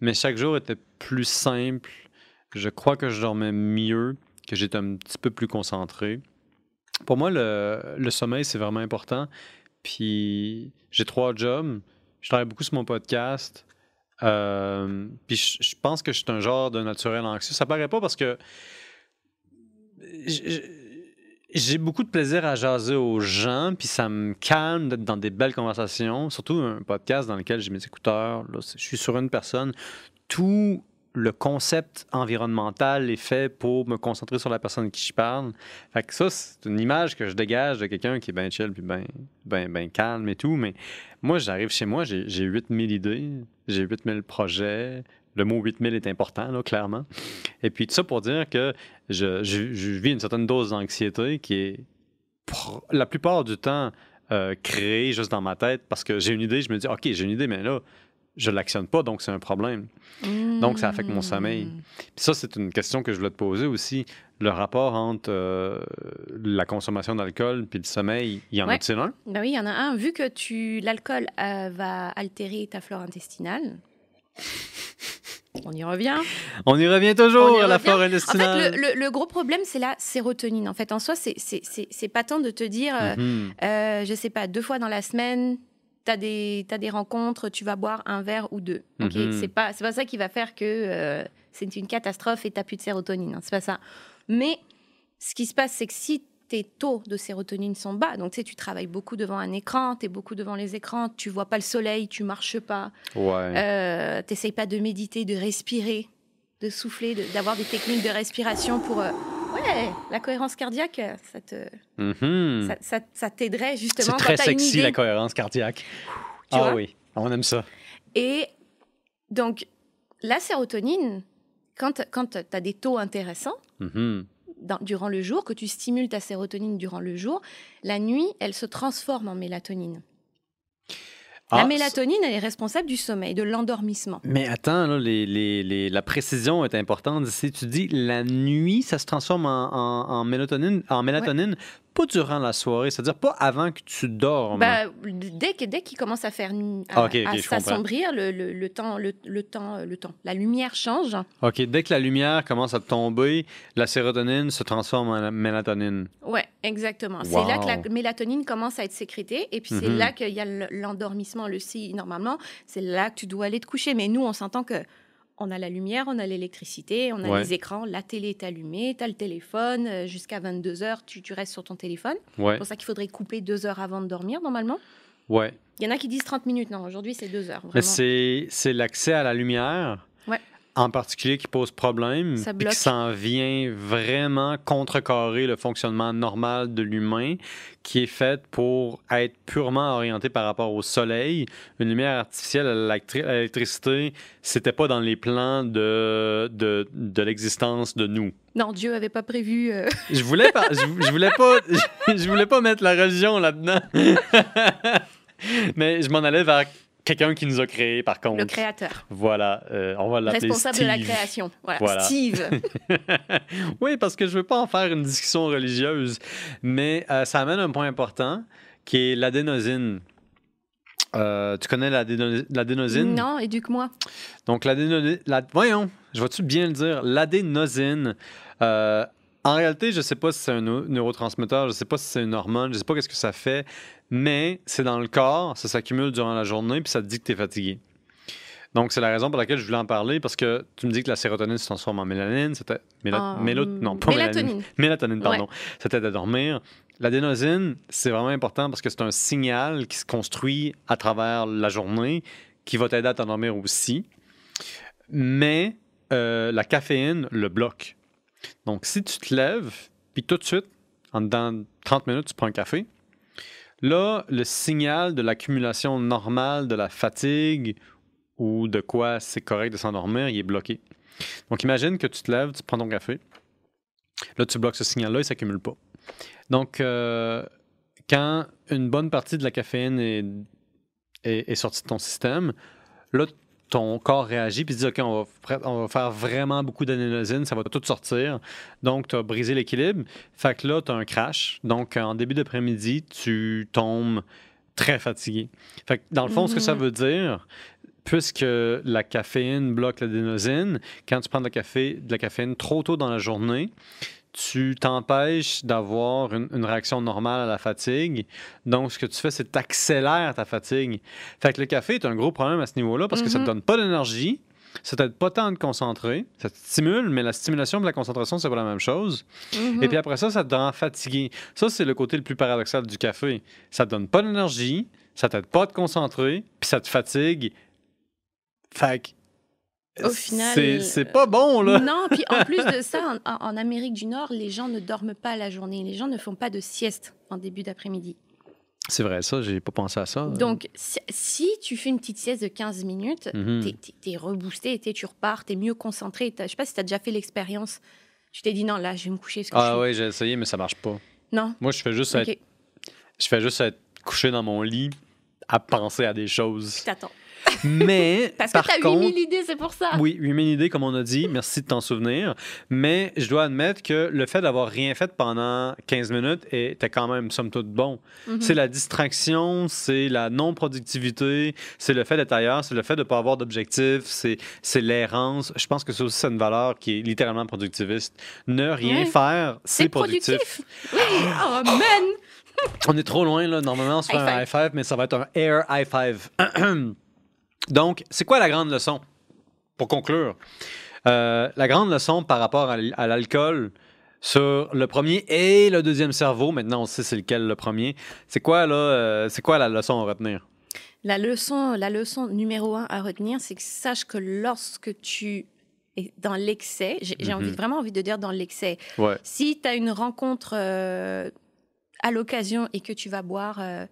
mais chaque jour était plus simple. Je crois que je dormais mieux, que j'étais un petit peu plus concentré. Pour moi, le, sommeil, c'est vraiment important. Puis j'ai trois jobs. Je travaille beaucoup sur mon podcast. Euh, puis je, je pense que je suis un genre de naturel anxieux. Ça paraît pas parce que j'ai beaucoup de plaisir à jaser aux gens, puis ça me calme d'être dans des belles conversations. Surtout un podcast dans lequel j'ai mes écouteurs. Là, je suis sur une personne. Tout le concept environnemental est fait pour me concentrer sur la personne qui je parle. Fait que ça, c'est une image que je dégage de quelqu'un qui est bien chill, puis bien ben, ben calme et tout. Mais moi, j'arrive chez moi, j'ai 8000 idées, j'ai 8000 projets. Le mot 8000 est important, là, clairement. Et puis, tout ça pour dire que je, je- je vis une certaine dose d'anxiété qui est la plupart du temps euh, créée juste dans ma tête parce que j'ai une idée, je me dis, OK, j'ai une idée, mais là, je ne l'actionne pas, donc c'est un problème. Donc, ça affecte mon sommeil. Hmm. Puis ça, c'est une question que je voulais te poser aussi. Le rapport entre euh, la consommation d'alcool puis le sommeil, il y en Ouais. a-t-il un? Ben oui, il y en a un. Vu que tu l'alcool euh, va altérer ta flore intestinale, on y revient. On y revient toujours y à la revient. flore En intestinale. fait, le, le- le gros problème, c'est la sérotonine. En fait, en soi, c'est- pas tant de te dire, euh, Mhm. euh, je sais pas, deux fois dans la semaine, tu as, des t'as des rencontres, tu vas boire un verre ou deux. Ok, Mhm. C'est pas, ça qui va faire que euh, c'est une catastrophe et tu plus de sérotonine. hein. C'est pas ça. Mais ce qui se passe, c'est que si tes taux de sérotonine sont bas, donc tu sais, tu travailles beaucoup devant un écran, tu es beaucoup devant les écrans, tu vois pas le soleil, tu marches pas, Ouais. euh, t'essayes pas de méditer, de respirer, de souffler, de- d'avoir des techniques de respiration pour... euh, ouais, la cohérence cardiaque, ça te, Mhm. ça, ça- ça t'aiderait C'est justement très quand t'as une sexy, idée. la cohérence cardiaque. Tu ah oui, on aime ça. Et donc, la sérotonine, quand, quand tu as des taux intéressants Mhm. Dans- durant le jour, que tu stimules ta sérotonine durant le jour, la nuit, elle se transforme en mélatonine. Ah, la mélatonine, elle est responsable du sommeil, de l'endormissement. Mais attends, là, les, les- les- la précision est importante. Si tu dis la nuit, ça se transforme en, en- en mélatonine, en mélatonine pas durant la soirée, c'est-à-dire pas avant que tu dormes. Bah, dès que dès qu'il commence à faire à, s'assombrir, le, le- le temps, le, le temps, euh, le temps, la lumière change. OK, dès que la lumière commence à tomber, la sérotonine se transforme en mélatonine. Ouais, exactement. Wow. C'est là que la mélatonine commence à être sécrétée et puis c'est Mhm. là qu'il y a le- l'endormissement, le si normalement, c'est là que tu dois aller te coucher. Mais nous, on s'entend que on a la lumière, on a l'électricité, on a Ouais. les écrans, la télé est allumée, tu as le téléphone, euh, jusqu'à 22 heures, tu, tu restes sur ton téléphone. Ouais, C'est pour ça qu'il faudrait couper deux heures avant de dormir, normalement. ouais. Il y en a qui disent 30 minutes. Non, aujourd'hui, c'est deux heures. C'est c'est l'accès à la lumière, Ouais. En particulier, qui pose problème. Puis qui s'en vient vraiment contrecarrer le fonctionnement normal de l'humain, qui est fait pour être purement orienté par rapport au soleil. Une lumière artificielle à l'électricité, c'était pas dans les plans de, de, de l'existence de nous. Non, Dieu avait pas prévu. euh, <laughs> Je voulais pas, je, je voulais pas, je, voulais pas mettre la religion là-dedans. <laughs> Mais je m'en allais vers quelqu'un qui nous a créés, par contre. le créateur, Voilà, euh, on va l'appeler responsable de la création. Voilà, Voilà. Steve. <laughs> oui, parce que je veux pas en faire une discussion religieuse, mais euh, ça amène un point important qui est l'adénosine. Euh, tu connais l'adéno- l'adénosine? non, éduque-moi. Donc, l'adénosine. La... Voyons, je vais-tu bien le dire? L'adénosine. en réalité, je ne sais pas si c'est un neu- neurotransmetteur, je ne sais pas si c'est une hormone, je ne sais pas qu'est-ce que ça fait, mais c'est dans le corps, ça s'accumule durant la journée, puis ça te dit que tu es fatigué. Donc, c'est la raison pour laquelle je voulais en parler, parce que tu me dis que la sérotonine se transforme en mélanine, c'était... méla- En mélo- Non, pas mélanine. mélatonine. Mélatonine, pardon. Ça t'aide à dormir. L'adénosine, c'est vraiment important parce que c'est un signal qui se construit à travers la journée qui va t'aider à t'endormir aussi. Mais euh, la caféine le bloque. Donc, si tu te lèves, puis tout de suite, de 30 minutes, tu prends un café, là, le signal de l'accumulation normale de la fatigue ou de quoi c'est correct de s'endormir, il est bloqué. Donc, imagine que tu te lèves, tu prends ton café, là, tu bloques ce signal-là, il ne s'accumule pas. Donc, euh, quand une bonne partie de la caféine est, est, sortie de ton système, là, ton corps réagit puis se dit OK, on va, pr- on va faire vraiment beaucoup d'adénosine, ça va tout sortir. Donc, tu as brisé l'équilibre. Fait que là, tu as un crash. Donc, en début d'après-midi, tu tombes très fatigué. Fait que dans le fond, ce que ça Mhm. veut dire, puisque la caféine bloque l'adénosine, quand tu prends de la, café, de la caféine trop tôt dans la journée, tu t'empêches d'avoir une, une réaction normale à la fatigue. Donc, ce que tu fais, c'est que tu accélères ta fatigue. Fait que le café est un gros problème à ce niveau-là parce que ça ne te Mhm. donne pas d'énergie, ça t'aide pas tant de concentrer, ça te stimule, mais la stimulation et la concentration, c'est pas la même chose. Mhm. Et puis après ça, ça te rend fatigué. Ça, c'est le côté le plus paradoxal du café. Ça te donne pas d'énergie, ça t'aide pas à te concentrer, puis ça te fatigue. Fait que. Au final, C'est c'est pas bon, là. Non, puis en plus de <laughs> ça, en, en Amérique du Nord, les gens ne dorment pas la journée. Les gens ne font pas de sieste en début d'après-midi. C'est vrai, ça, j'ai pas pensé à ça. Donc, si, si tu fais une petite sieste de 15 minutes, Mhm. t'es- t'es reboosté, t'es- tu repars, t'es mieux concentré. T'as- Je sais pas si tu as déjà fait l'expérience. Tu t'es dit non, là, je vais me coucher. parce que Ah ouais, j'ai essayé, mais ça marche pas. Non? Moi, je fais juste être, je fais juste être couché dans mon lit à penser à des choses. je t'attends. Mais, <laughs> Parce par que t'as contre, 8000 idées, c'est pour ça. Oui, 8000 idées, comme on a dit. Merci de t'en souvenir. Mais je dois admettre que le fait d'avoir rien fait pendant 15 minutes était quand même, somme toute, bon. Mhm. C'est la distraction, c'est la non-productivité, c'est le fait d'être ailleurs, c'est le fait de ne pas avoir d'objectif, c'est l'errance. Je pense que c'est aussi une valeur qui est littéralement productiviste. Ne rien Ouais. faire, c'est productif. productif. Oui, oh man. On est trop loin, là. Normalement, on se fait un high five, mais ça va être un air high five. <clears throat> Donc, c'est quoi la grande leçon? Pour conclure, Euh, la grande leçon par rapport à l'alcool, Sur le premier et le deuxième cerveau, maintenant on sait c'est lequel le premier. C'est quoi là euh, C'est quoi la leçon à retenir? La leçon, la leçon numéro un à retenir, c'est que sache que lorsque tu es dans l'excès, j'ai envie, Mhm. vraiment envie de dire dans l'excès. Ouais. Si tu as une rencontre euh, à l'occasion et que tu vas boire euh,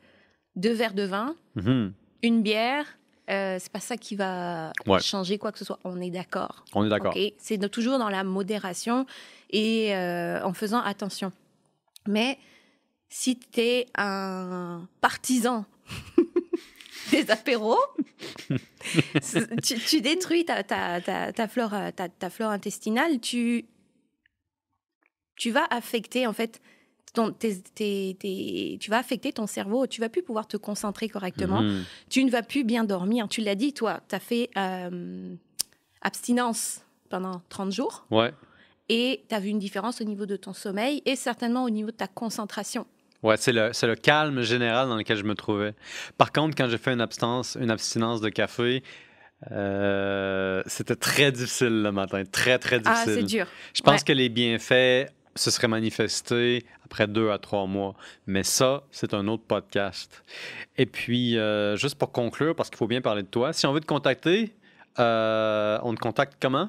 deux verres de vin, Mhm. une bière, euh, c'est pas ça qui va Ouais. changer quoi que ce soit. On est d'accord. On est d'accord. Ok, C'est toujours dans la modération et euh, en faisant attention. Mais si tu es un partisan <laughs> des apéros, <laughs> tu, tu détruis ta, ta, ta, ta flore, ta flore intestinale, tu, tu vas affecter en fait. Ton, tu vas affecter ton cerveau, tu vas plus pouvoir te concentrer correctement Mhm. tu ne vas plus bien dormir. Tu l'as dit, toi, tu as fait euh, abstinence pendant 30 jours Ouais. et tu as vu une différence au niveau de ton sommeil et certainement au niveau de ta concentration. Ouais, c'est le, calme général dans lequel je me trouvais. Par contre, quand j'ai fait une abstinence, une abstinence de café, euh, c'était très difficile le matin. Très, très Ah, difficile. c'est dur. Je pense Ouais. que les bienfaits se seraient manifestés après deux à trois mois. Mais ça, c'est un autre podcast. Et puis, euh, juste pour conclure, parce qu'il faut bien parler de toi, si on veut te contacter, euh, on te contacte comment?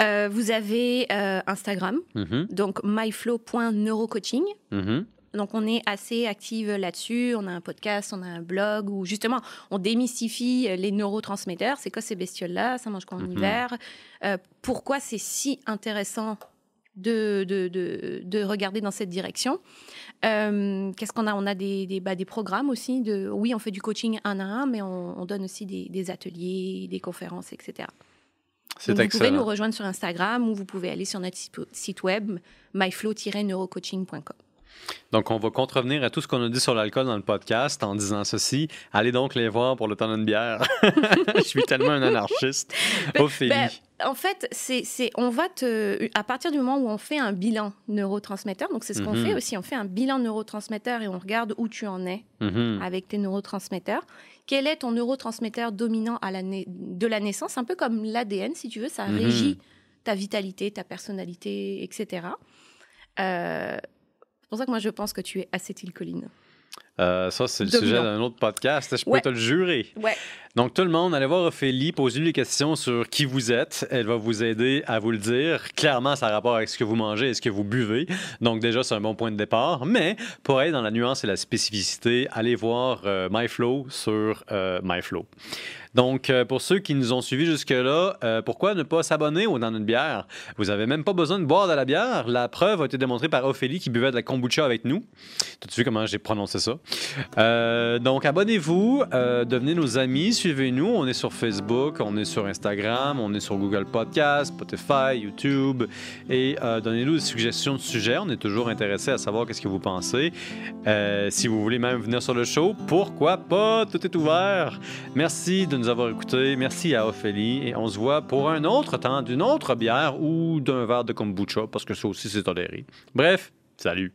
Euh, vous avez Instagram, Mhm, donc myflow.neurocoaching. mhm. Donc, on est assez active là-dessus. On a un podcast, on a un blog où justement on démystifie les neurotransmetteurs. C'est quoi ces bestioles-là? Ça mange quoi en Mhm. hiver? Euh, Pourquoi c'est si intéressant de, de, de, de regarder dans cette direction Euh, Qu'est-ce qu'on a? On a des, des, bah, des programmes aussi. De, oui, on fait du coaching un à un, mais on, on donne aussi des, des ateliers, des conférences, etc. Donc, vous pouvez nous rejoindre sur Instagram ou vous pouvez aller sur notre site web myflow-neurocoaching.com. Donc, on va contrevenir à tout ce qu'on a dit sur l'alcool dans le podcast en disant ceci. Allez donc les voir pour le temps d'une bière. <laughs> Je suis tellement un anarchiste. Ophélie. Ben, en fait, c'est, c'est, on va te, à partir du moment où on fait un bilan neurotransmetteur, donc c'est ce qu'on Mhm. fait aussi, on fait un bilan neurotransmetteur et on regarde où tu en es Mhm. avec tes neurotransmetteurs. Quel est ton neurotransmetteur dominant à la de la naissance? Un peu comme l'ADN, si tu veux, ça Mhm. régit ta vitalité, ta personnalité, etc. Euh, pour ça que moi, je pense que tu es acétylcholine. Euh, ça, c'est le sujet d'un autre podcast. Je peux te le jurer. Ouais. Donc, tout le monde, allez voir Ophélie, posez-lui des questions sur qui vous êtes. Elle va vous aider à vous le dire. Clairement, ça a rapport avec ce que vous mangez et ce que vous buvez. Donc, déjà, c'est un bon point de départ. Mais pour aller dans la nuance et la spécificité, allez voir euh, MyFlow sur euh, MyFlow. Donc, euh, pour ceux qui nous ont suivis jusque-là, euh, pourquoi ne pas s'abonner au Dans une bière? Vous n'avez même pas besoin de boire de la bière. La preuve a été démontrée par Ophélie qui buvait de la kombucha avec nous. Tout de suite, comment j'ai prononcé ça? Euh, donc, abonnez-vous, euh, devenez nos amis, suivez-nous. On est sur Facebook, on est sur Instagram, on est sur Google Podcast, Spotify, YouTube. Et euh, donnez-nous des suggestions de sujets. On est toujours intéressé à savoir qu'est-ce que vous pensez. Si vous voulez même venir sur le show, pourquoi pas? Tout est ouvert. Merci de nous avoir écoutés. Merci à Ophélie. Et on se voit pour un autre temps d'une autre bière ou d'un verre de kombucha, parce que ça aussi, c'est toléré. Bref, salut.